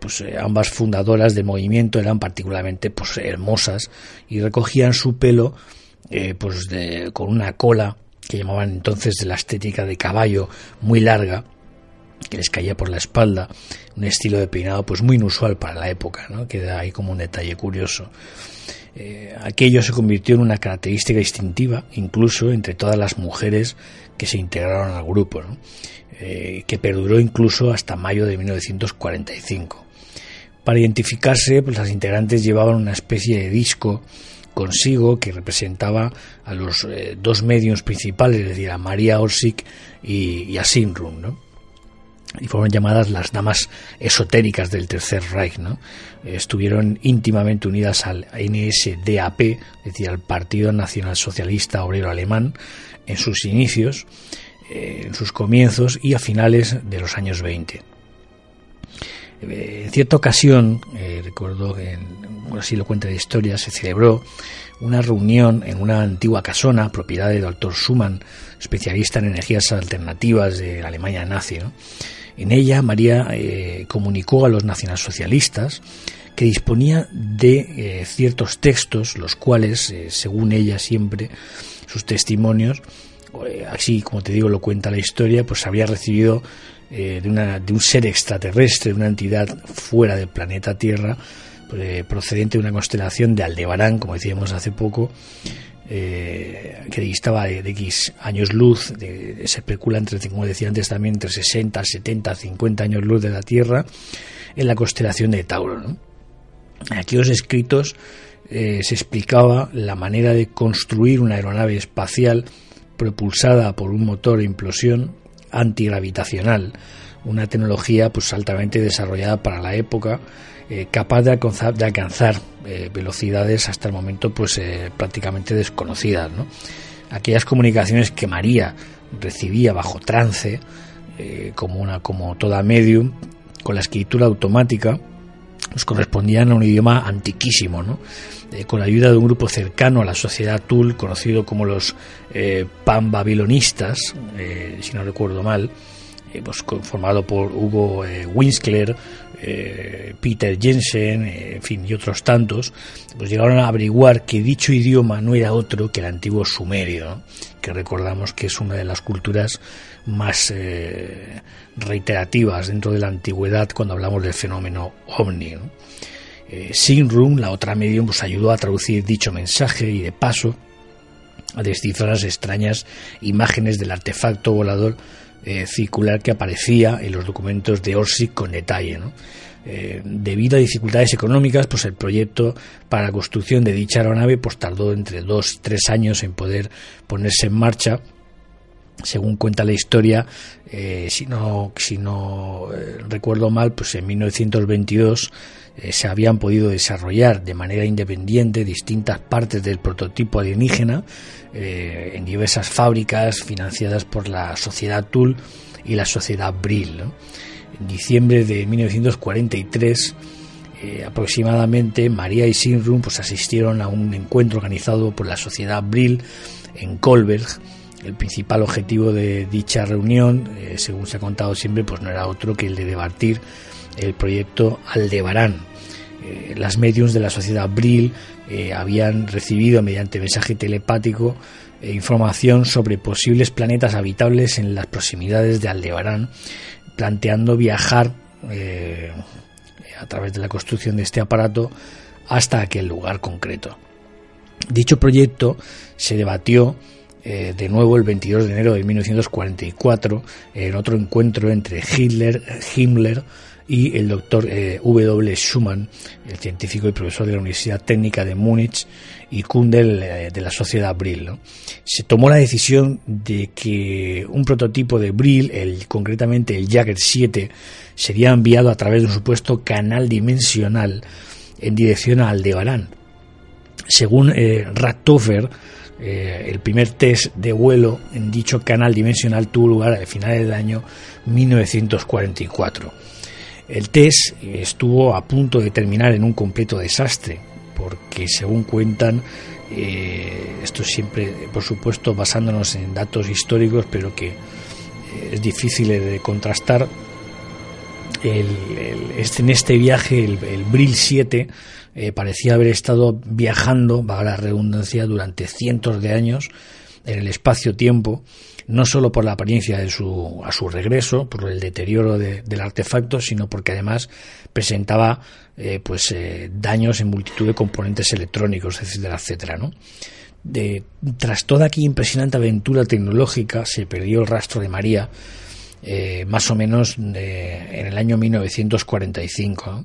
pues ambas fundadoras del movimiento eran particularmente pues, hermosas y recogían su pelo eh, pues con una cola que llamaban entonces de la estética de caballo muy larga que les caía por la espalda, un estilo de peinado pues muy inusual para la época, ¿no? queda ahí como un detalle curioso. Eh, aquello se convirtió en una característica distintiva, incluso entre todas las mujeres que se integraron al grupo, eh, que perduró incluso hasta mayo de 1945. Para identificarse, pues las integrantes llevaban una especie de disco consigo que representaba a los eh, dos medios principales, es decir, a María Orsic y, a Sinrun, ¿no? y fueron llamadas las damas esotéricas del Tercer Reich. ¿no? Estuvieron íntimamente unidas al NSDAP, es decir, al Partido Nacional Socialista Obrero Alemán, en sus inicios, eh, en sus comienzos y a finales de los años 20. Eh, en cierta ocasión, eh, recuerdo que en, así lo cuenta de historia, se celebró una reunión en una antigua casona, propiedad del doctor Schumann, especialista en energías alternativas de la Alemania nazi. En ella, María comunicó a los nacionalsocialistas que disponía de ciertos textos, los cuales, según ella siempre, sus testimonios, así como te digo, lo cuenta la historia, pues había recibido eh, de, una, de un ser extraterrestre, de una entidad fuera del planeta Tierra, eh, procedente de una constelación de Aldebarán, como decíamos hace poco, eh, que distaba de, X años luz, de, se especula entre, como decía antes también, entre 60, 70, 50 años luz de la Tierra, en la constelación de Tauro. ¿no? En aquellos escritos se explicaba la manera de construir una aeronave espacial propulsada por un motor de implosión antigravitacional, una tecnología pues altamente desarrollada para la época, eh, capaz de alcanzar, de alcanzar eh, velocidades hasta el momento pues eh, prácticamente desconocidas. Aquellas comunicaciones que María recibía bajo trance, como una como toda medium, con la escritura automática, correspondían a un idioma antiquísimo, ¿no? con la ayuda de un grupo cercano a la sociedad Tul, conocido como los eh, pan-babilonistas, eh, si no recuerdo mal, eh, pues, formado por Hugo Winskler, Peter Jensen, en fin, y otros tantos, pues llegaron a averiguar que dicho idioma no era otro que el antiguo sumerio, que recordamos que es una de las culturas más reiterativas dentro de la antigüedad cuando hablamos del fenómeno ovni. Eh, Sinrum, la otra medium, pues ayudó a traducir dicho mensaje y de paso a descifrar las extrañas imágenes del artefacto volador eh, circular que aparecía en los documentos de Orsic con detalle. Eh, debido a dificultades económicas, pues el proyecto para la construcción de dicha aeronave pues tardó entre dos y tres años en poder ponerse en marcha según cuenta la historia, si no, si no recuerdo mal, pues en 1922 eh, se habían podido desarrollar de manera independiente distintas partes del prototipo alienígena eh, en diversas fábricas financiadas por la sociedad TUL y la sociedad Brill. En diciembre de 1943, eh, aproximadamente, María y Sinrum pues, asistieron a un encuentro organizado por la sociedad Brill en Kolberg. El principal objetivo de dicha reunión, según se ha contado siempre, pues no era otro que el de debatir el proyecto Aldebarán. Eh, las mediums de la sociedad Brill eh, habían recibido mediante mensaje telepático eh, información sobre posibles planetas habitables en las proximidades de Aldebarán, planteando viajar a través de la construcción de este aparato hasta aquel lugar concreto. Dicho proyecto se debatió de nuevo el 22 de enero de 1944 en otro encuentro entre Hitler, Himmler y el doctor eh, W. Schumann, el científico y profesor de la Universidad Técnica de Múnich y Kundel eh, de la sociedad Brill. Se tomó la decisión de que un prototipo de Brill, el, concretamente el Jagger 7, sería enviado a través de un supuesto canal dimensional en dirección a Aldebarán. Según eh, eh, el primer test de vuelo en dicho canal dimensional tuvo lugar a finales del año 1944. El test estuvo a punto de terminar en un completo desastre, porque según cuentan, eh, esto siempre, por supuesto, basándonos en datos históricos, pero que eh, es difícil de contrastar, este, en este viaje, el, el Brill 7, eh, parecía haber estado viajando, va la redundancia, durante cientos de años en el espacio-tiempo, no solo por la apariencia de su, a su regreso, por el deterioro del artefacto, sino porque además presentaba eh, pues, eh, daños en multitud de componentes electrónicos, etcétera, etcétera, ¿no? De, tras toda aquella impresionante aventura tecnológica, se perdió el rastro de María, eh, más o menos en el año 1945.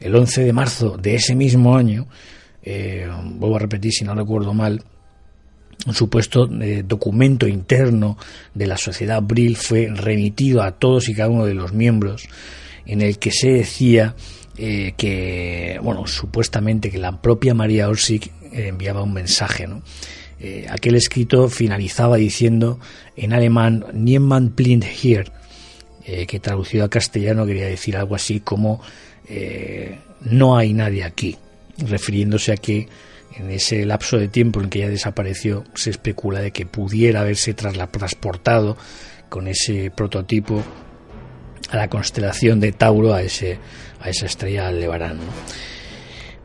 El 11 de marzo de ese mismo año, eh, vuelvo a repetir si no recuerdo mal, un supuesto eh, documento interno de la sociedad Brill fue remitido a todos y cada uno de los miembros en el que se decía que, bueno, supuestamente que la propia María Orsic enviaba un mensaje, ¿no? Eh, aquel escrito finalizaba diciendo en alemán Niemand blind hier, eh, que traducido a castellano quería decir algo así como eh, no hay nadie aquí, refiriéndose a que en ese lapso de tiempo en que ella desapareció se especula de que pudiera haberse transportado con ese prototipo a la constelación de Tauro, a, ese, a esa estrella Aldebarán.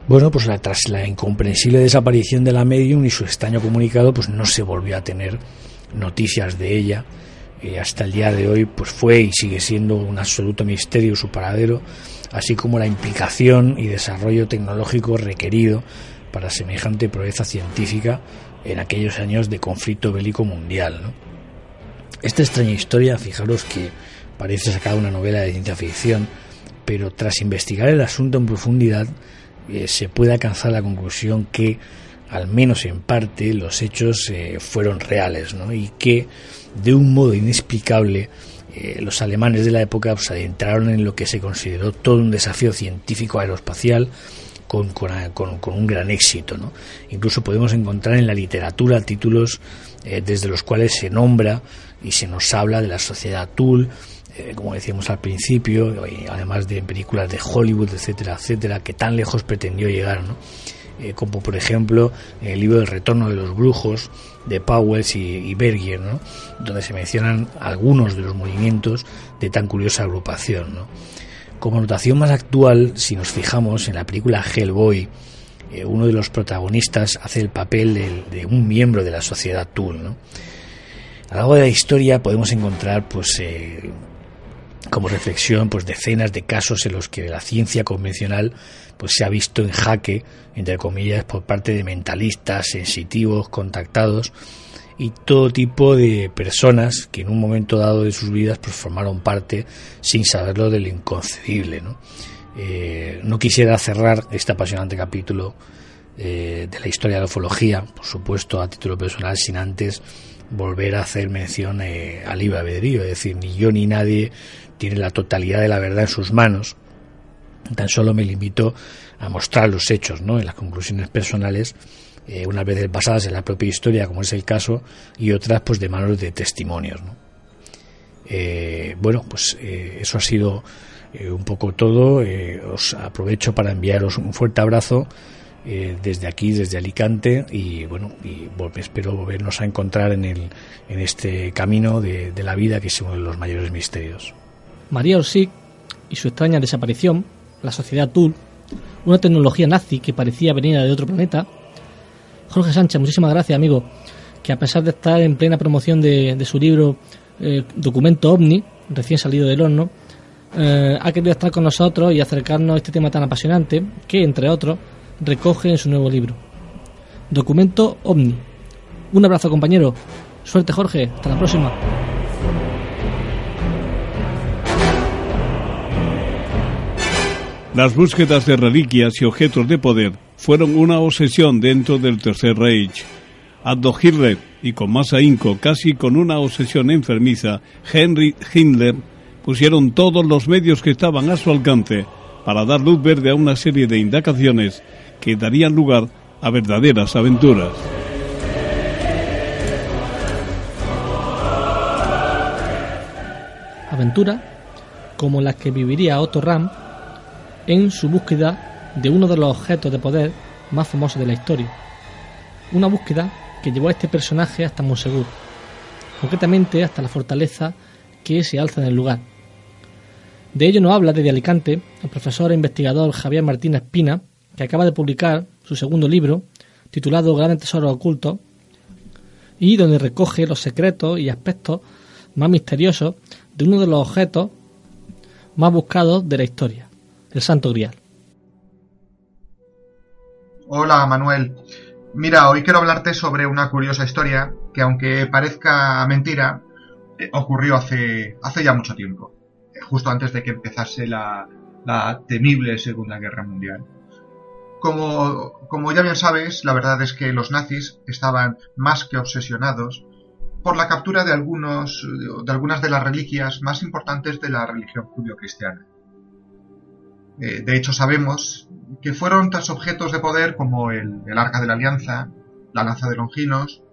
Bueno, pues tras la incomprensible desaparición de la medium y su extraño comunicado, pues no se volvió a tener noticias de ella. y hasta el día de hoy, pues fue y sigue siendo un absoluto misterio su paradero, así como la implicación y desarrollo tecnológico requerido para semejante proeza científica en aquellos años de conflicto bélico mundial. Esta extraña historia, fijaros que parece sacada una novela de ciencia ficción, pero tras investigar el asunto en profundidad, eh, se puede alcanzar la conclusión que, al menos en parte, los hechos eh, fueron reales ¿no? y que, de un modo inexplicable, eh, los alemanes de la época se adentraron en lo que se consideró todo un desafío científico aeroespacial con, con, con, un gran éxito. ¿no? Incluso podemos encontrar en la literatura títulos desde los cuales se nombra y se nos habla de la sociedad Tool, eh, como decíamos al principio, además de películas de Hollywood, etcétera, etcétera, que tan lejos pretendió llegar, ¿no? Eh, como por ejemplo el libro El retorno de los brujos de Powells y, Berger, ¿no? donde se mencionan algunos de los movimientos de tan curiosa agrupación. ¿no? Como notación más actual, si nos fijamos en la película Hellboy, eh, uno de los protagonistas hace el papel de, de un miembro de la sociedad Tool. ¿no? A lo largo de la historia podemos encontrar pues, como reflexión pues decenas de casos en los que la ciencia convencional pues se ha visto en jaque entre comillas por parte de mentalistas sensitivos contactados y todo tipo de personas que en un momento dado de sus vidas pues formaron parte sin saberlo de lo inconcebible no, eh, no quisiera cerrar este apasionante capítulo eh, de la historia de la ufología por supuesto a título personal sin antes volver a hacer mención eh, al libre albedrío, es decir, ni yo ni nadie tiene la totalidad de la verdad en sus manos. Tan solo me limito a mostrar los hechos, ¿no? En las conclusiones personales, eh, unas veces basadas en la propia historia, como es el caso, y otras, pues, de manos de testimonios, ¿no? Eh, bueno, pues eh, eso ha sido un poco todo. os aprovecho para enviaros un fuerte abrazo desde aquí, desde Alicante, y bueno, y espero volvernos a encontrar en, el, en este camino de, de la vida que es uno de los mayores misterios. María Orsic y su extraña desaparición, la sociedad Tool, una tecnología nazi que parecía venida de otro planeta. Jorge Sánchez, muchísimas gracias, amigo, que a pesar de estar en plena promoción de, su libro eh, Documento OVNI, recién salido del horno, eh, ha querido estar con nosotros y acercarnos a este tema tan apasionante que, entre otros, recoge en su nuevo libro. Documento OVNI. Un abrazo, compañero. Suerte, Jorge. Hasta la próxima. Las búsquedas de reliquias y objetos de poder fueron una obsesión dentro del Tercer Reich. Adolf Hitler y con más ahínco, casi con una obsesión enfermiza, Henry Himmler pusieron todos los medios que estaban a su alcance para dar luz verde a una serie de indagaciones que darían lugar a verdaderas aventuras. Aventura como las que viviría Otto Ram en su búsqueda de uno de los objetos de poder más famosos de la historia. Una búsqueda que llevó a este personaje hasta Monsegur, concretamente hasta la fortaleza que se alza en el lugar. De ello nos habla desde Alicante el profesor e investigador Javier Martínez Pina, que acaba de publicar su segundo libro, titulado Grandes Tesoros Ocultos, y donde recoge los secretos y aspectos más misteriosos de uno de los objetos más buscados de la historia, el Santo Grial. Hola Manuel. Mira, hoy quiero hablarte sobre una curiosa historia que aunque parezca mentira, eh, ocurrió hace, hace ya mucho tiempo, eh, justo antes de que empezase la, la temible Segunda Guerra Mundial. Como, ya bien sabes, la verdad es que los nazis estaban más que obsesionados por la captura de, algunos, de algunas de las reliquias más importantes de la religión judío-cristiana. Eh, de hecho, sabemos que fueron tras objetos de poder como el, Arca de la Alianza, la Lanza de Longinos,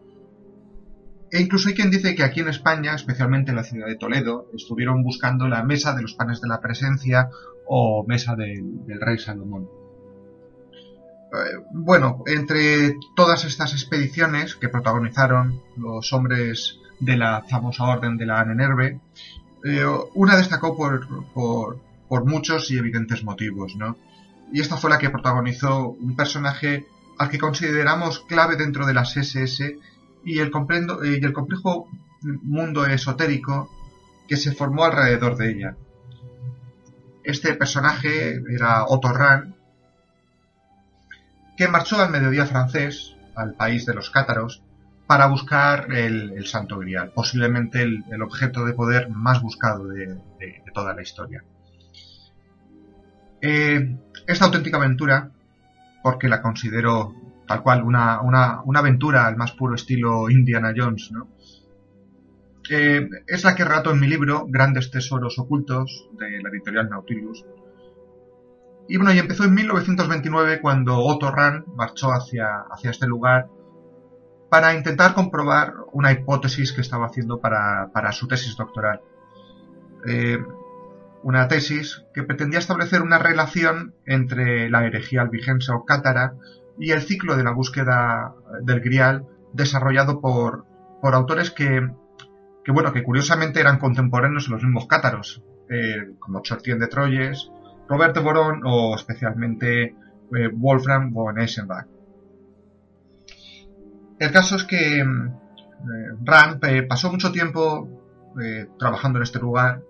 e incluso hay quien dice que aquí en España, especialmente en la ciudad de Toledo, estuvieron buscando la Mesa de los Panes de la Presencia o Mesa del Rey Salomón. Eh, bueno, entre todas estas expediciones que protagonizaron los hombres de la famosa Orden de la Nenerve, eh, una destacó por, por, por, muchos y evidentes motivos, ¿no? Y esta fue la que protagonizó un personaje al que consideramos clave dentro de las SS y el, comprendo, y el complejo mundo esotérico que se formó alrededor de ella. Este personaje era Otto Rahn, que marchó al mediodía francés, al país de los cátaros, para buscar el, Santo Grial, posiblemente el, objeto de poder más buscado de toda la historia. Eh, esta auténtica aventura, porque la considero tal cual una, una, una, aventura al más puro estilo Indiana Jones, ¿no? Eh, es la que relato en mi libro Grandes Tesoros Ocultos de la editorial Nautilus, y bueno, y empezó en 1929 cuando Otto Rahn marchó hacia, hacia este lugar para intentar comprobar una hipótesis que estaba haciendo para, para su tesis doctoral. Eh, una tesis que pretendía establecer una relación entre la herejía albigense o cátara y el ciclo de la búsqueda del grial desarrollado por, por autores que, que, bueno, que curiosamente eran contemporáneos de los mismos cátaros, eh, como Chortien de Troyes, Robert de Boron o especialmente eh, Wolfram von Eschenbach. El caso es que eh, Rand eh, pasó mucho tiempo eh, trabajando en este lugar,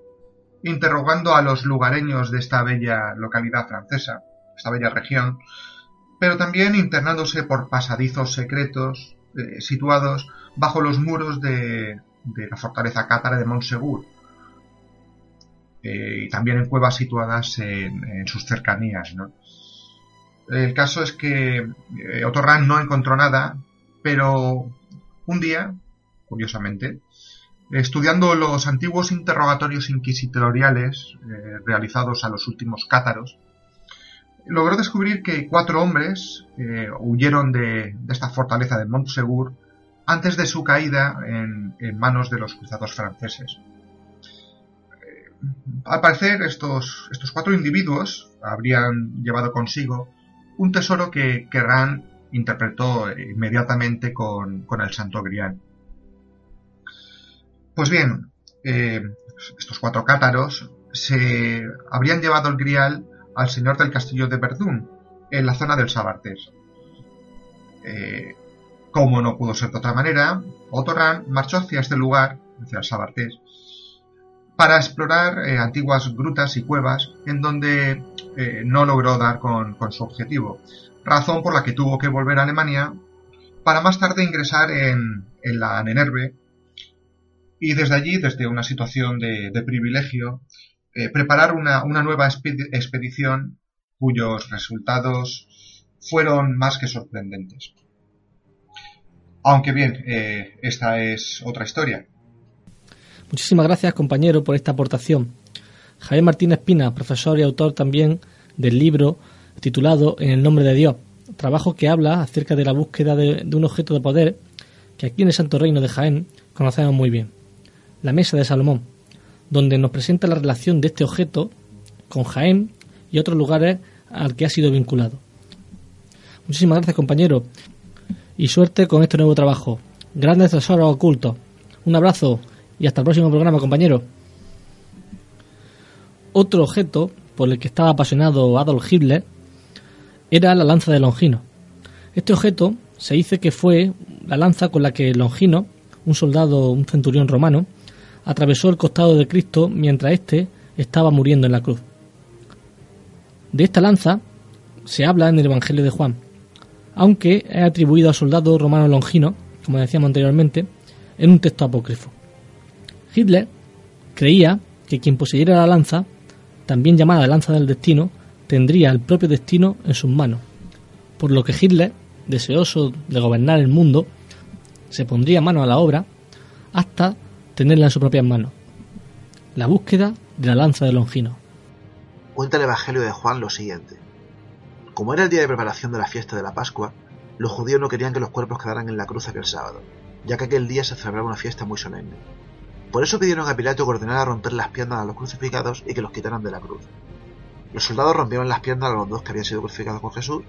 interrogando a los lugareños de esta bella localidad francesa, esta bella región, pero también internándose por pasadizos secretos situados bajo los muros de, de la fortaleza cátara de Montsegur, eh, y también en cuevas situadas en, sus cercanías. ¿no? El caso es que eh, Otto Rahn no encontró nada, pero un día, curiosamente, estudiando los antiguos interrogatorios inquisitoriales eh, realizados a los últimos cátaros, logró descubrir que cuatro hombres huyeron de, esta fortaleza de Montsegur antes de su caída en manos de los cruzados franceses al parecer estos, cuatro individuos habrían llevado consigo un tesoro que, Ran interpretó inmediatamente con, con, el Santo Grial. Pues bien, eh, estos cuatro cátaros se habrían llevado el Grial al señor del castillo de Verdún, en la zona del Sabartés. Eh, como no pudo ser de otra manera, Otorran marchó hacia este lugar, hacia el Sabartés, para explorar eh, antiguas grutas y cuevas en donde eh, no logró dar con, su objetivo, razón por la que tuvo que volver a Alemania para más tarde ingresar en, la Nenerve y desde allí, desde una situación de, privilegio, eh, preparar una, nueva expedición cuyos resultados fueron más que sorprendentes. Aunque bien, esta es otra historia. Muchísimas gracias, compañero, por esta aportación. Javier Martínez Pina, profesor y autor también del libro titulado En el nombre de Dios, trabajo que habla acerca de la búsqueda de, de un objeto de poder que aquí en el Santo Reino de Jaén conocemos muy bien, la Mesa de Salomón, donde nos presenta la relación de este objeto con Jaén y otros lugares al que ha sido vinculado. Muchísimas gracias, compañero, y suerte con este nuevo trabajo. Grandes tesoros ocultos. Un abrazo y hasta el próximo programa, compañero. Otro objeto por el que estaba apasionado Adolf Hitler era la lanza de Longino. Este objeto se dice que fue la lanza con la que Longino, un soldado, un centurión romano, atravesó el costado de Cristo mientras éste estaba muriendo en la cruz. De esta lanza se habla en el Evangelio de Juan, aunque es atribuido al soldado romano Longino, como decíamos anteriormente, en un texto apócrifo. Hitler creía que quien poseyera la lanza, también llamada lanza del destino, tendría el propio destino en sus manos, por lo que Hitler, deseoso de gobernar el mundo, se pondría mano a la obra hasta tenerla en sus propias manos. La búsqueda de la lanza de Longino. Cuenta el Evangelio de Juan lo siguiente. Como era el día de preparación de la fiesta de la Pascua, los judíos no querían que los cuerpos quedaran en la cruz aquel sábado, ya que aquel día se celebraba una fiesta muy solemne. Por eso pidieron a Pilato que ordenara romper las piernas a los crucificados y que los quitaran de la cruz. Los soldados rompieron las piernas a los dos que habían sido crucificados con Jesús.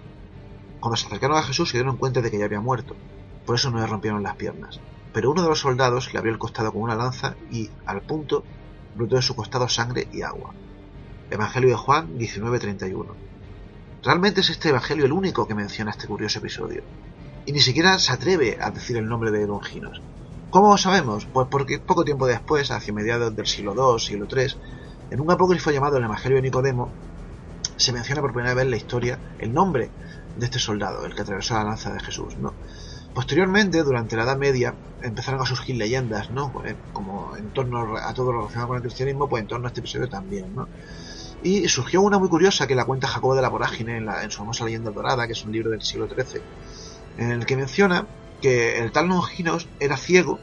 Cuando se acercaron a Jesús se dieron cuenta de que ya había muerto, por eso no le rompieron las piernas. Pero uno de los soldados le abrió el costado con una lanza y, al punto, brotó de su costado sangre y agua. Evangelio de Juan 19:31. Realmente es este Evangelio el único que menciona este curioso episodio. Y ni siquiera se atreve a decir el nombre de Longinos. ¿Cómo sabemos? Pues porque poco tiempo después, hacia mediados del siglo II, siglo III, en un apócrifo llamado el Evangelio de Nicodemo, se menciona por primera vez la historia el nombre de este soldado, el que atravesó la lanza de Jesús. Posteriormente, durante la Edad Media, empezaron a surgir leyendas, ¿no? Eh, como en torno a todo lo relacionado con el cristianismo, pues en torno a este episodio también, ¿no? Y surgió una muy curiosa que la cuenta Jacobo de la Vorágine en, en su famosa leyenda dorada, que es un libro del siglo XIII, en el que menciona que el tal Longinos era ciego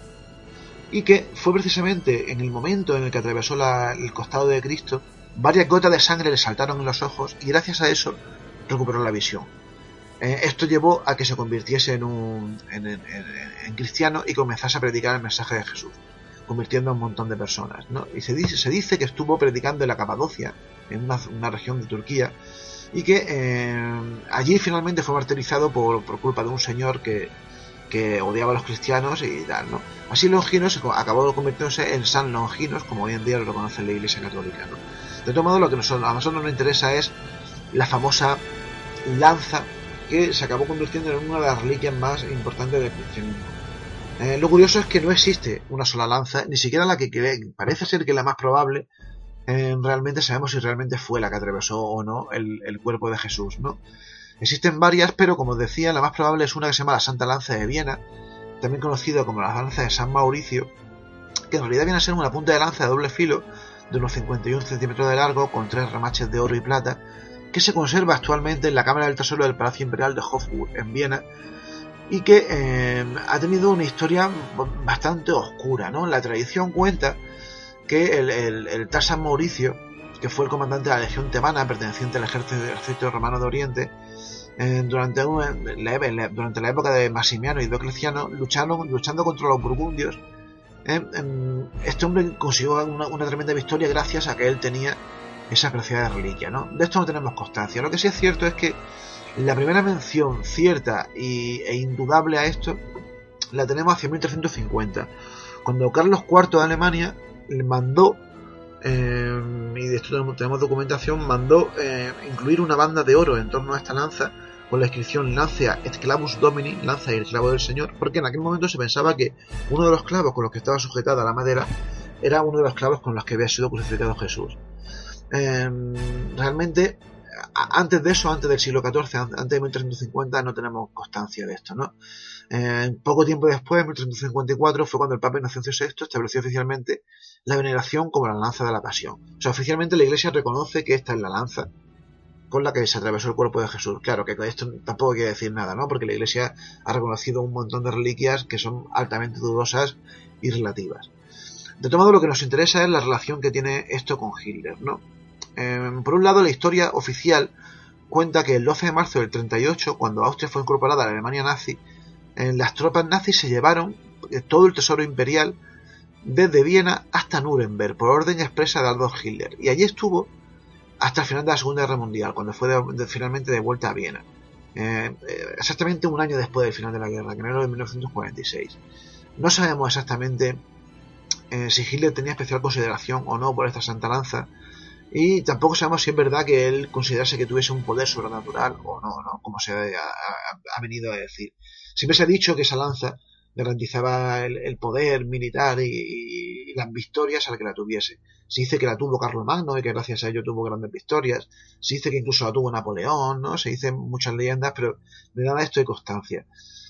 y que fue precisamente en el momento en el que atravesó el costado de Cristo, varias gotas de sangre le saltaron en los ojos y gracias a eso recuperó la visión. Eh, esto llevó a que se convirtiese en, un, en, cristiano y comenzase a predicar el mensaje de Jesús, convirtiendo a un montón de personas. Y se dice, se dice que estuvo predicando en la Capadocia, en una, región de Turquía, y que eh, allí finalmente fue martirizado por, culpa de un señor que, que odiaba a los cristianos y tal, ¿no? Así Longinos acabó convirtiéndose en San Longinos, como hoy en día lo reconoce la Iglesia Católica, ¿no? De todo modo, lo que a nosotros nos interesa es la famosa lanza que se acabó convirtiendo en una de las reliquias más importantes del cristianismo. Eh, lo curioso es que no existe una sola lanza, ni siquiera la que parece ser que la más probable. Eh, realmente sabemos si realmente fue la que atravesó o no el, cuerpo de Jesús, ¿no? Existen varias, pero como decía, la más probable es una que se llama la Santa Lanza de Viena, también conocida como la Lanza de San Mauricio, que en realidad viene a ser una punta de lanza de doble filo de unos 51 centímetros de largo con tres remaches de oro y plata que se conserva actualmente en la Cámara del Tesoro del Palacio Imperial de Hofburg, en Viena, y que eh, ha tenido una historia bastante oscura. ¿no? La tradición cuenta que el, el, Mauricio, que fue el comandante de la Legión Tebana, perteneciente al ejército, romano de Oriente, eh, durante, la, durante la época de Maximiano y Diocleciano, lucharon, luchando contra los burgundios. Eh, este hombre consiguió una, tremenda victoria gracias a que él tenía esa preciada reliquia, ¿no? De esto no tenemos constancia. Lo que sí es cierto es que la primera mención cierta e indudable a esto la tenemos hacia 1350, cuando Carlos IV de Alemania le mandó, eh, y de esto tenemos, documentación, mandó eh, incluir una banda de oro en torno a esta lanza con la inscripción Lancia et clavus domini, lanza y el clavo del Señor, porque en aquel momento se pensaba que uno de los clavos con los que estaba sujetada la madera era uno de los clavos con los que había sido crucificado Jesús. Em, realmente, antes de eso, antes del siglo XIV, antes de 1350, no tenemos constancia de esto, ¿no? Em, poco tiempo después, en 1354, fue cuando el Papa Inocencio VI estableció oficialmente la veneración como la lanza de la pasión. O sea, oficialmente la Iglesia reconoce que esta es la lanza con la que se atravesó el cuerpo de Jesús. Claro que esto tampoco quiere decir nada, ¿no? Porque la Iglesia ha reconocido un montón de reliquias que son altamente dudosas y relativas. De todo modo, lo que nos interesa es la relación que tiene esto con Hitler, ¿no? Em, por un lado, la historia oficial cuenta que el 12 de marzo del 38, cuando Austria fue incorporada a la Alemania nazi, las tropas nazis se llevaron eh, todo el tesoro imperial desde Viena hasta Nuremberg, por orden expresa de Adolf Hitler. Y allí estuvo hasta el final de la Segunda Guerra Mundial, cuando fue finalmente de vuelta a Viena. Eh, eh, exactamente un año después del final de la guerra, en enero de 1946. No sabemos exactamente si Hitler tenía especial consideración o no por esta santa lanza, Y tampoco sabemos si es verdad que él considerase que tuviese un poder sobrenatural o no, ¿no? Como se ha, venido a decir. Siempre se ha dicho que esa lanza garantizaba el, poder militar y, las victorias al que la tuviese. Se dice que la tuvo Carlos Magno y que gracias a ello tuvo grandes victorias. Se dice que incluso la tuvo Napoleón, ¿no? Se dicen muchas leyendas, pero de nada esto hay constancia.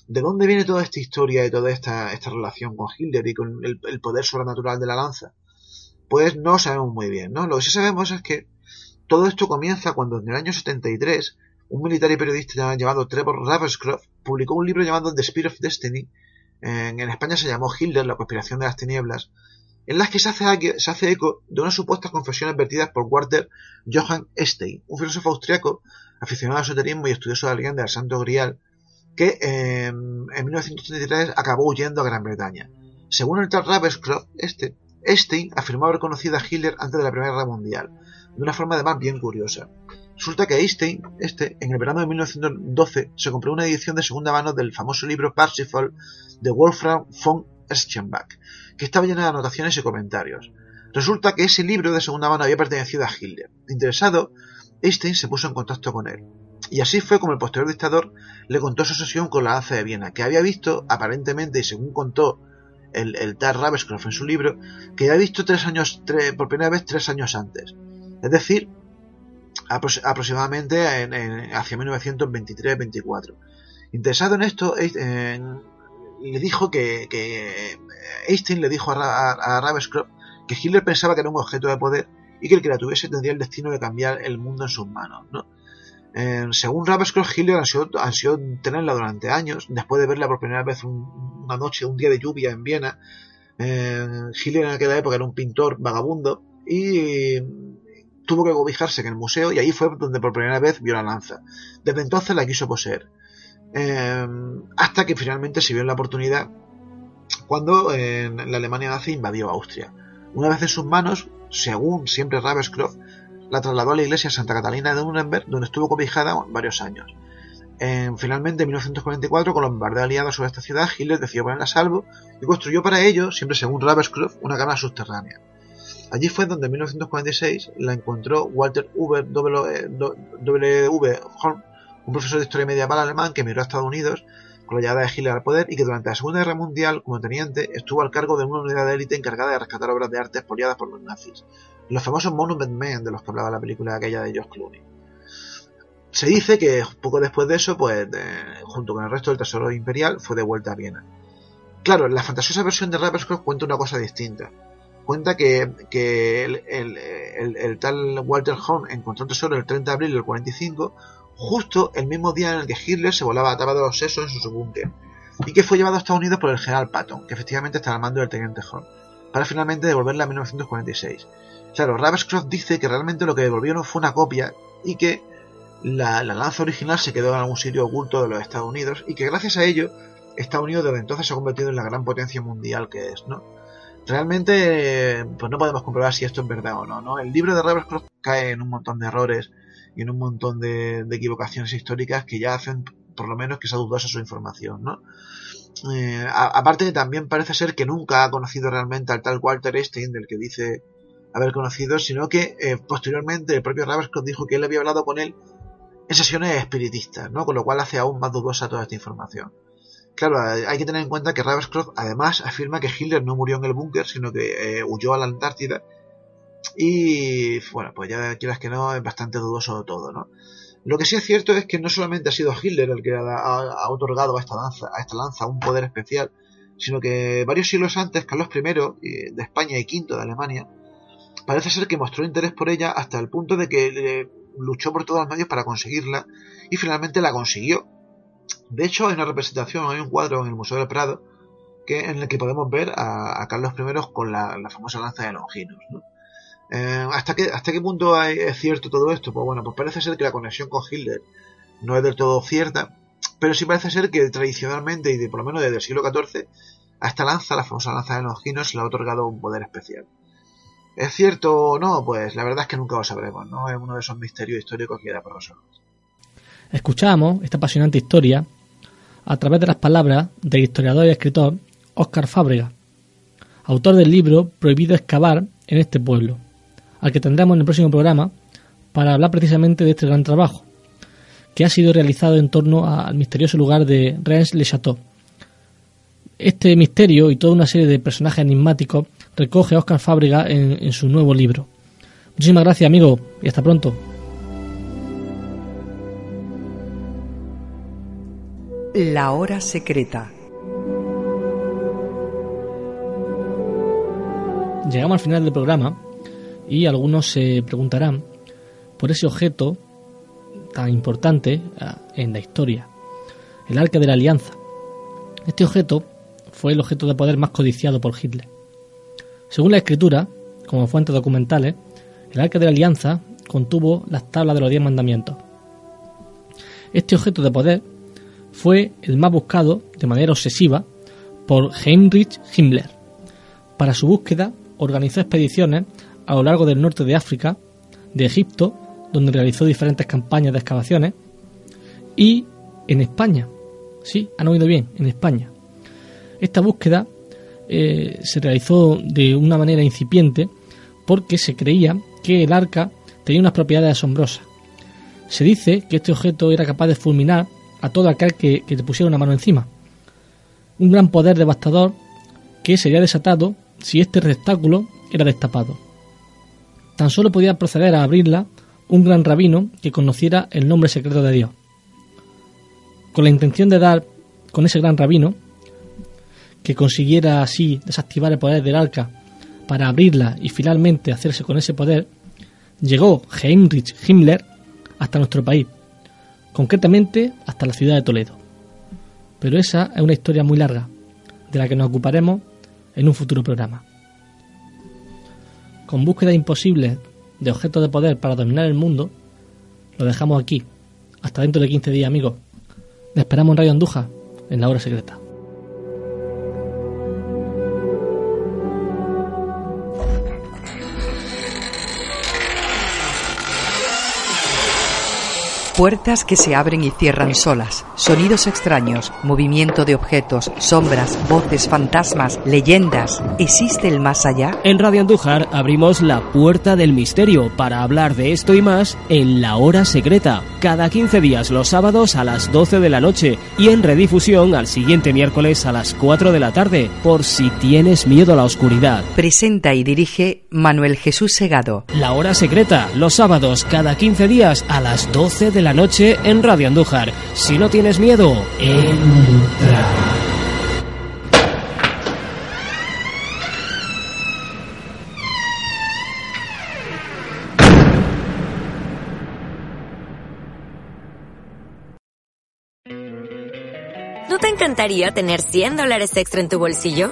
¿De dónde viene toda esta historia y toda esta, esta relación con Hitler y con el poder sobrenatural de la lanza? Pues no sabemos muy bien, ¿no? Lo que sí sabemos es que todo esto comienza cuando en el año 73 un militar y periodista llamado Trevor Ravenscroft publicó un libro llamado The Spirit of Destiny, en, España se llamó Hitler, la conspiración de las tinieblas, en las que se hace, eco de unas supuestas confesiones vertidas por Walter Johann Stein, un filósofo austriaco aficionado al esoterismo y estudioso de la leyenda del Santo Grial, que en 1933 acabó huyendo a Gran Bretaña. Según el tal Ravenscroft, este Stein afirmó haber conocido a Hitler antes de la Primera Guerra Mundial, de una forma además bien curiosa. Resulta que Einstein, este, en el verano de 1912, se compró una edición de segunda mano del famoso libro Parsifal de Wolfram von Eschenbach, que estaba llena de anotaciones y comentarios. Resulta que ese libro de segunda mano había pertenecido a Hitler. Interesado, Einstein se puso en contacto con él. Y así fue como el posterior dictador le contó su sesión con la lanza de Viena, que había visto, aparentemente y según contó el, el tal Ravenscroft en su libro, que había visto tres años, por primera vez tres años antes. Es decir, aproximadamente en, hacia 1923-24. Interesado en esto, le dijo que, que, Einstein le dijo a, a, Ravenscroft que Hitler pensaba que era un objeto de poder y que el que la tuviese tendría el destino de cambiar el mundo en sus manos. ¿no? según Ravenscroft, Hitler ansió, tenerla durante años, después de verla por primera vez una noche, un día de lluvia en Viena. Hitler en aquella época era un pintor vagabundo y tuvo que cobijarse en el museo y ahí fue donde por primera vez vio la lanza. Desde entonces la quiso poseer. Em, hasta que finalmente se vio en la oportunidad cuando la Alemania nazi invadió Austria. Una vez en sus manos, según siempre Ravenscroft, la trasladó a la iglesia Santa Catalina de Nuremberg, donde estuvo cobijada varios años. finalmente, en 1944, con los bombardeos aliados sobre esta ciudad, Hitler decidió ponerla a salvo y construyó para ello, siempre según Ravenscroft, una cámara subterránea. Allí fue donde en 1946 la encontró Walter W. W. Horn, un profesor de historia medieval alemán que emigró a Estados Unidos con la llegada de Hitler al poder y que durante la Segunda Guerra Mundial, como teniente, estuvo al cargo de una unidad de élite encargada de rescatar obras de arte expoliadas por los nazis, los famosos Monument Men de los que hablaba la película aquella de George Clooney. Se dice que poco después de eso, pues, junto con el resto del tesoro imperial, fue de vuelta a Viena. Claro, la fantasiosa versión de Ravenscroft cuenta una cosa distinta cuenta que, el, tal Walter Horn encontró un tesoro el 30 de abril del 45, justo el mismo día en el que Hitler se volaba atado a los sesos en su búnker, y que fue llevado a Estados Unidos por el general Patton, que efectivamente estaba al mando del teniente Horn, para finalmente devolverla en 1946. Claro, Ravenscroft dice que realmente lo que devolvieron fue una copia y que la, la, lanza original se quedó en algún sitio oculto de los Estados Unidos y que gracias a ello Estados Unidos desde entonces se ha convertido en la gran potencia mundial que es, ¿no? Realmente pues no podemos comprobar si esto es verdad o no, ¿no? El libro de Ravenscroft cae en un montón de errores y en un montón de, equivocaciones históricas que ya hacen por lo menos que sea dudosa su información, ¿no? Eh, aparte también parece ser que nunca ha conocido realmente al tal Walter Einstein del que dice haber conocido, sino que eh, posteriormente el propio Ravenscroft dijo que él había hablado con él en sesiones espiritistas, ¿no? Con lo cual hace aún más dudosa toda esta información. Claro, hay que tener en cuenta que Ravenscroft además afirma que Hitler no murió en el búnker, sino que eh, huyó a la Antártida. Y bueno, pues ya quieras que no, es bastante dudoso todo, ¿no? Lo que sí es cierto es que no solamente ha sido Hitler el que ha, otorgado a esta, lanza, a esta lanza un poder especial, sino que varios siglos antes, Carlos I eh, de España y V de Alemania, parece ser que mostró interés por ella hasta el punto de que eh, luchó por todos los medios para conseguirla y finalmente la consiguió de hecho, hay una representación, hay un cuadro en el Museo del Prado que, en el que podemos ver a, Carlos I con la, famosa lanza de Longinos. Eh, ¿hasta, qué, ¿Hasta qué punto es cierto todo esto? Pues bueno, pues parece ser que la conexión con Hitler no es del todo cierta, pero sí parece ser que tradicionalmente y de, por lo menos desde el siglo XIV a esta lanza, la famosa lanza de Longinos, se le ha otorgado un poder especial. ¿Es cierto o no? Pues la verdad es que nunca lo sabremos, ¿no? Es uno de esos misterios históricos que era por resolver. Escuchamos esta apasionante historia a través de las palabras del historiador y escritor Óscar Fábrega, autor del libro Prohibido excavar en este pueblo, al que tendremos en el próximo programa para hablar precisamente de este gran trabajo, que ha sido realizado en torno al misterioso lugar de Reims-le-Château. Este misterio y toda una serie de personajes enigmáticos recoge a Oscar Fábrega en, en su nuevo libro. Muchísimas gracias, amigo, y hasta pronto. La hora secreta. Llegamos al final del programa y algunos se preguntarán por ese objeto tan importante ah, en la historia, el Arca de la Alianza. Este objeto fue el objeto de poder más codiciado por Hitler. Según la escritura, como fuentes documentales, el Arca de la Alianza contuvo las tablas de los diez mandamientos. Este objeto de poder fue el más buscado de manera obsesiva por Heinrich Himmler. Para su búsqueda organizó expediciones a lo largo del norte de África, de Egipto, donde realizó diferentes campañas de excavaciones, y en España. Sí, han oído bien, en España. Esta búsqueda eh, se realizó de una manera incipiente porque se creía que el arca tenía unas propiedades asombrosas. Se dice que este objeto era capaz de fulminar a todo aquel que, que le pusiera una mano encima. Un gran poder devastador que sería desatado si este receptáculo era destapado. Tan solo podía proceder a abrirla un gran rabino que conociera el nombre secreto de Dios. Con la intención de dar con ese gran rabino, que consiguiera así desactivar el poder del arca para abrirla y finalmente hacerse con ese poder, llegó Heinrich Himmler hasta nuestro país, concretamente hasta la ciudad de Toledo. Pero esa es una historia muy larga, de la que nos ocuparemos en un futuro programa. Con búsqueda imposible de objetos de poder para dominar el mundo, lo dejamos aquí. Hasta dentro de 15 días, amigos. Le esperamos en Radio Anduja, en la hora secreta. Puertas que se abren y cierran solas, sonidos extraños, movimiento de objetos, sombras, voces, fantasmas, leyendas. ¿Existe el más allá? En Radio Andújar abrimos la puerta del misterio para hablar de esto y más en La Hora Secreta, cada 15 días los sábados a las 12 de la noche y en redifusión al siguiente miércoles a las 4 de la tarde, por si tienes miedo a la oscuridad. Presenta y dirige Manuel Jesús Segado. La Hora Secreta, los sábados cada 15 días a las 12 de la noche en Radio Andújar. Si no tienes miedo, entra. ¿No te encantaría tener 100 dólares extra en tu bolsillo?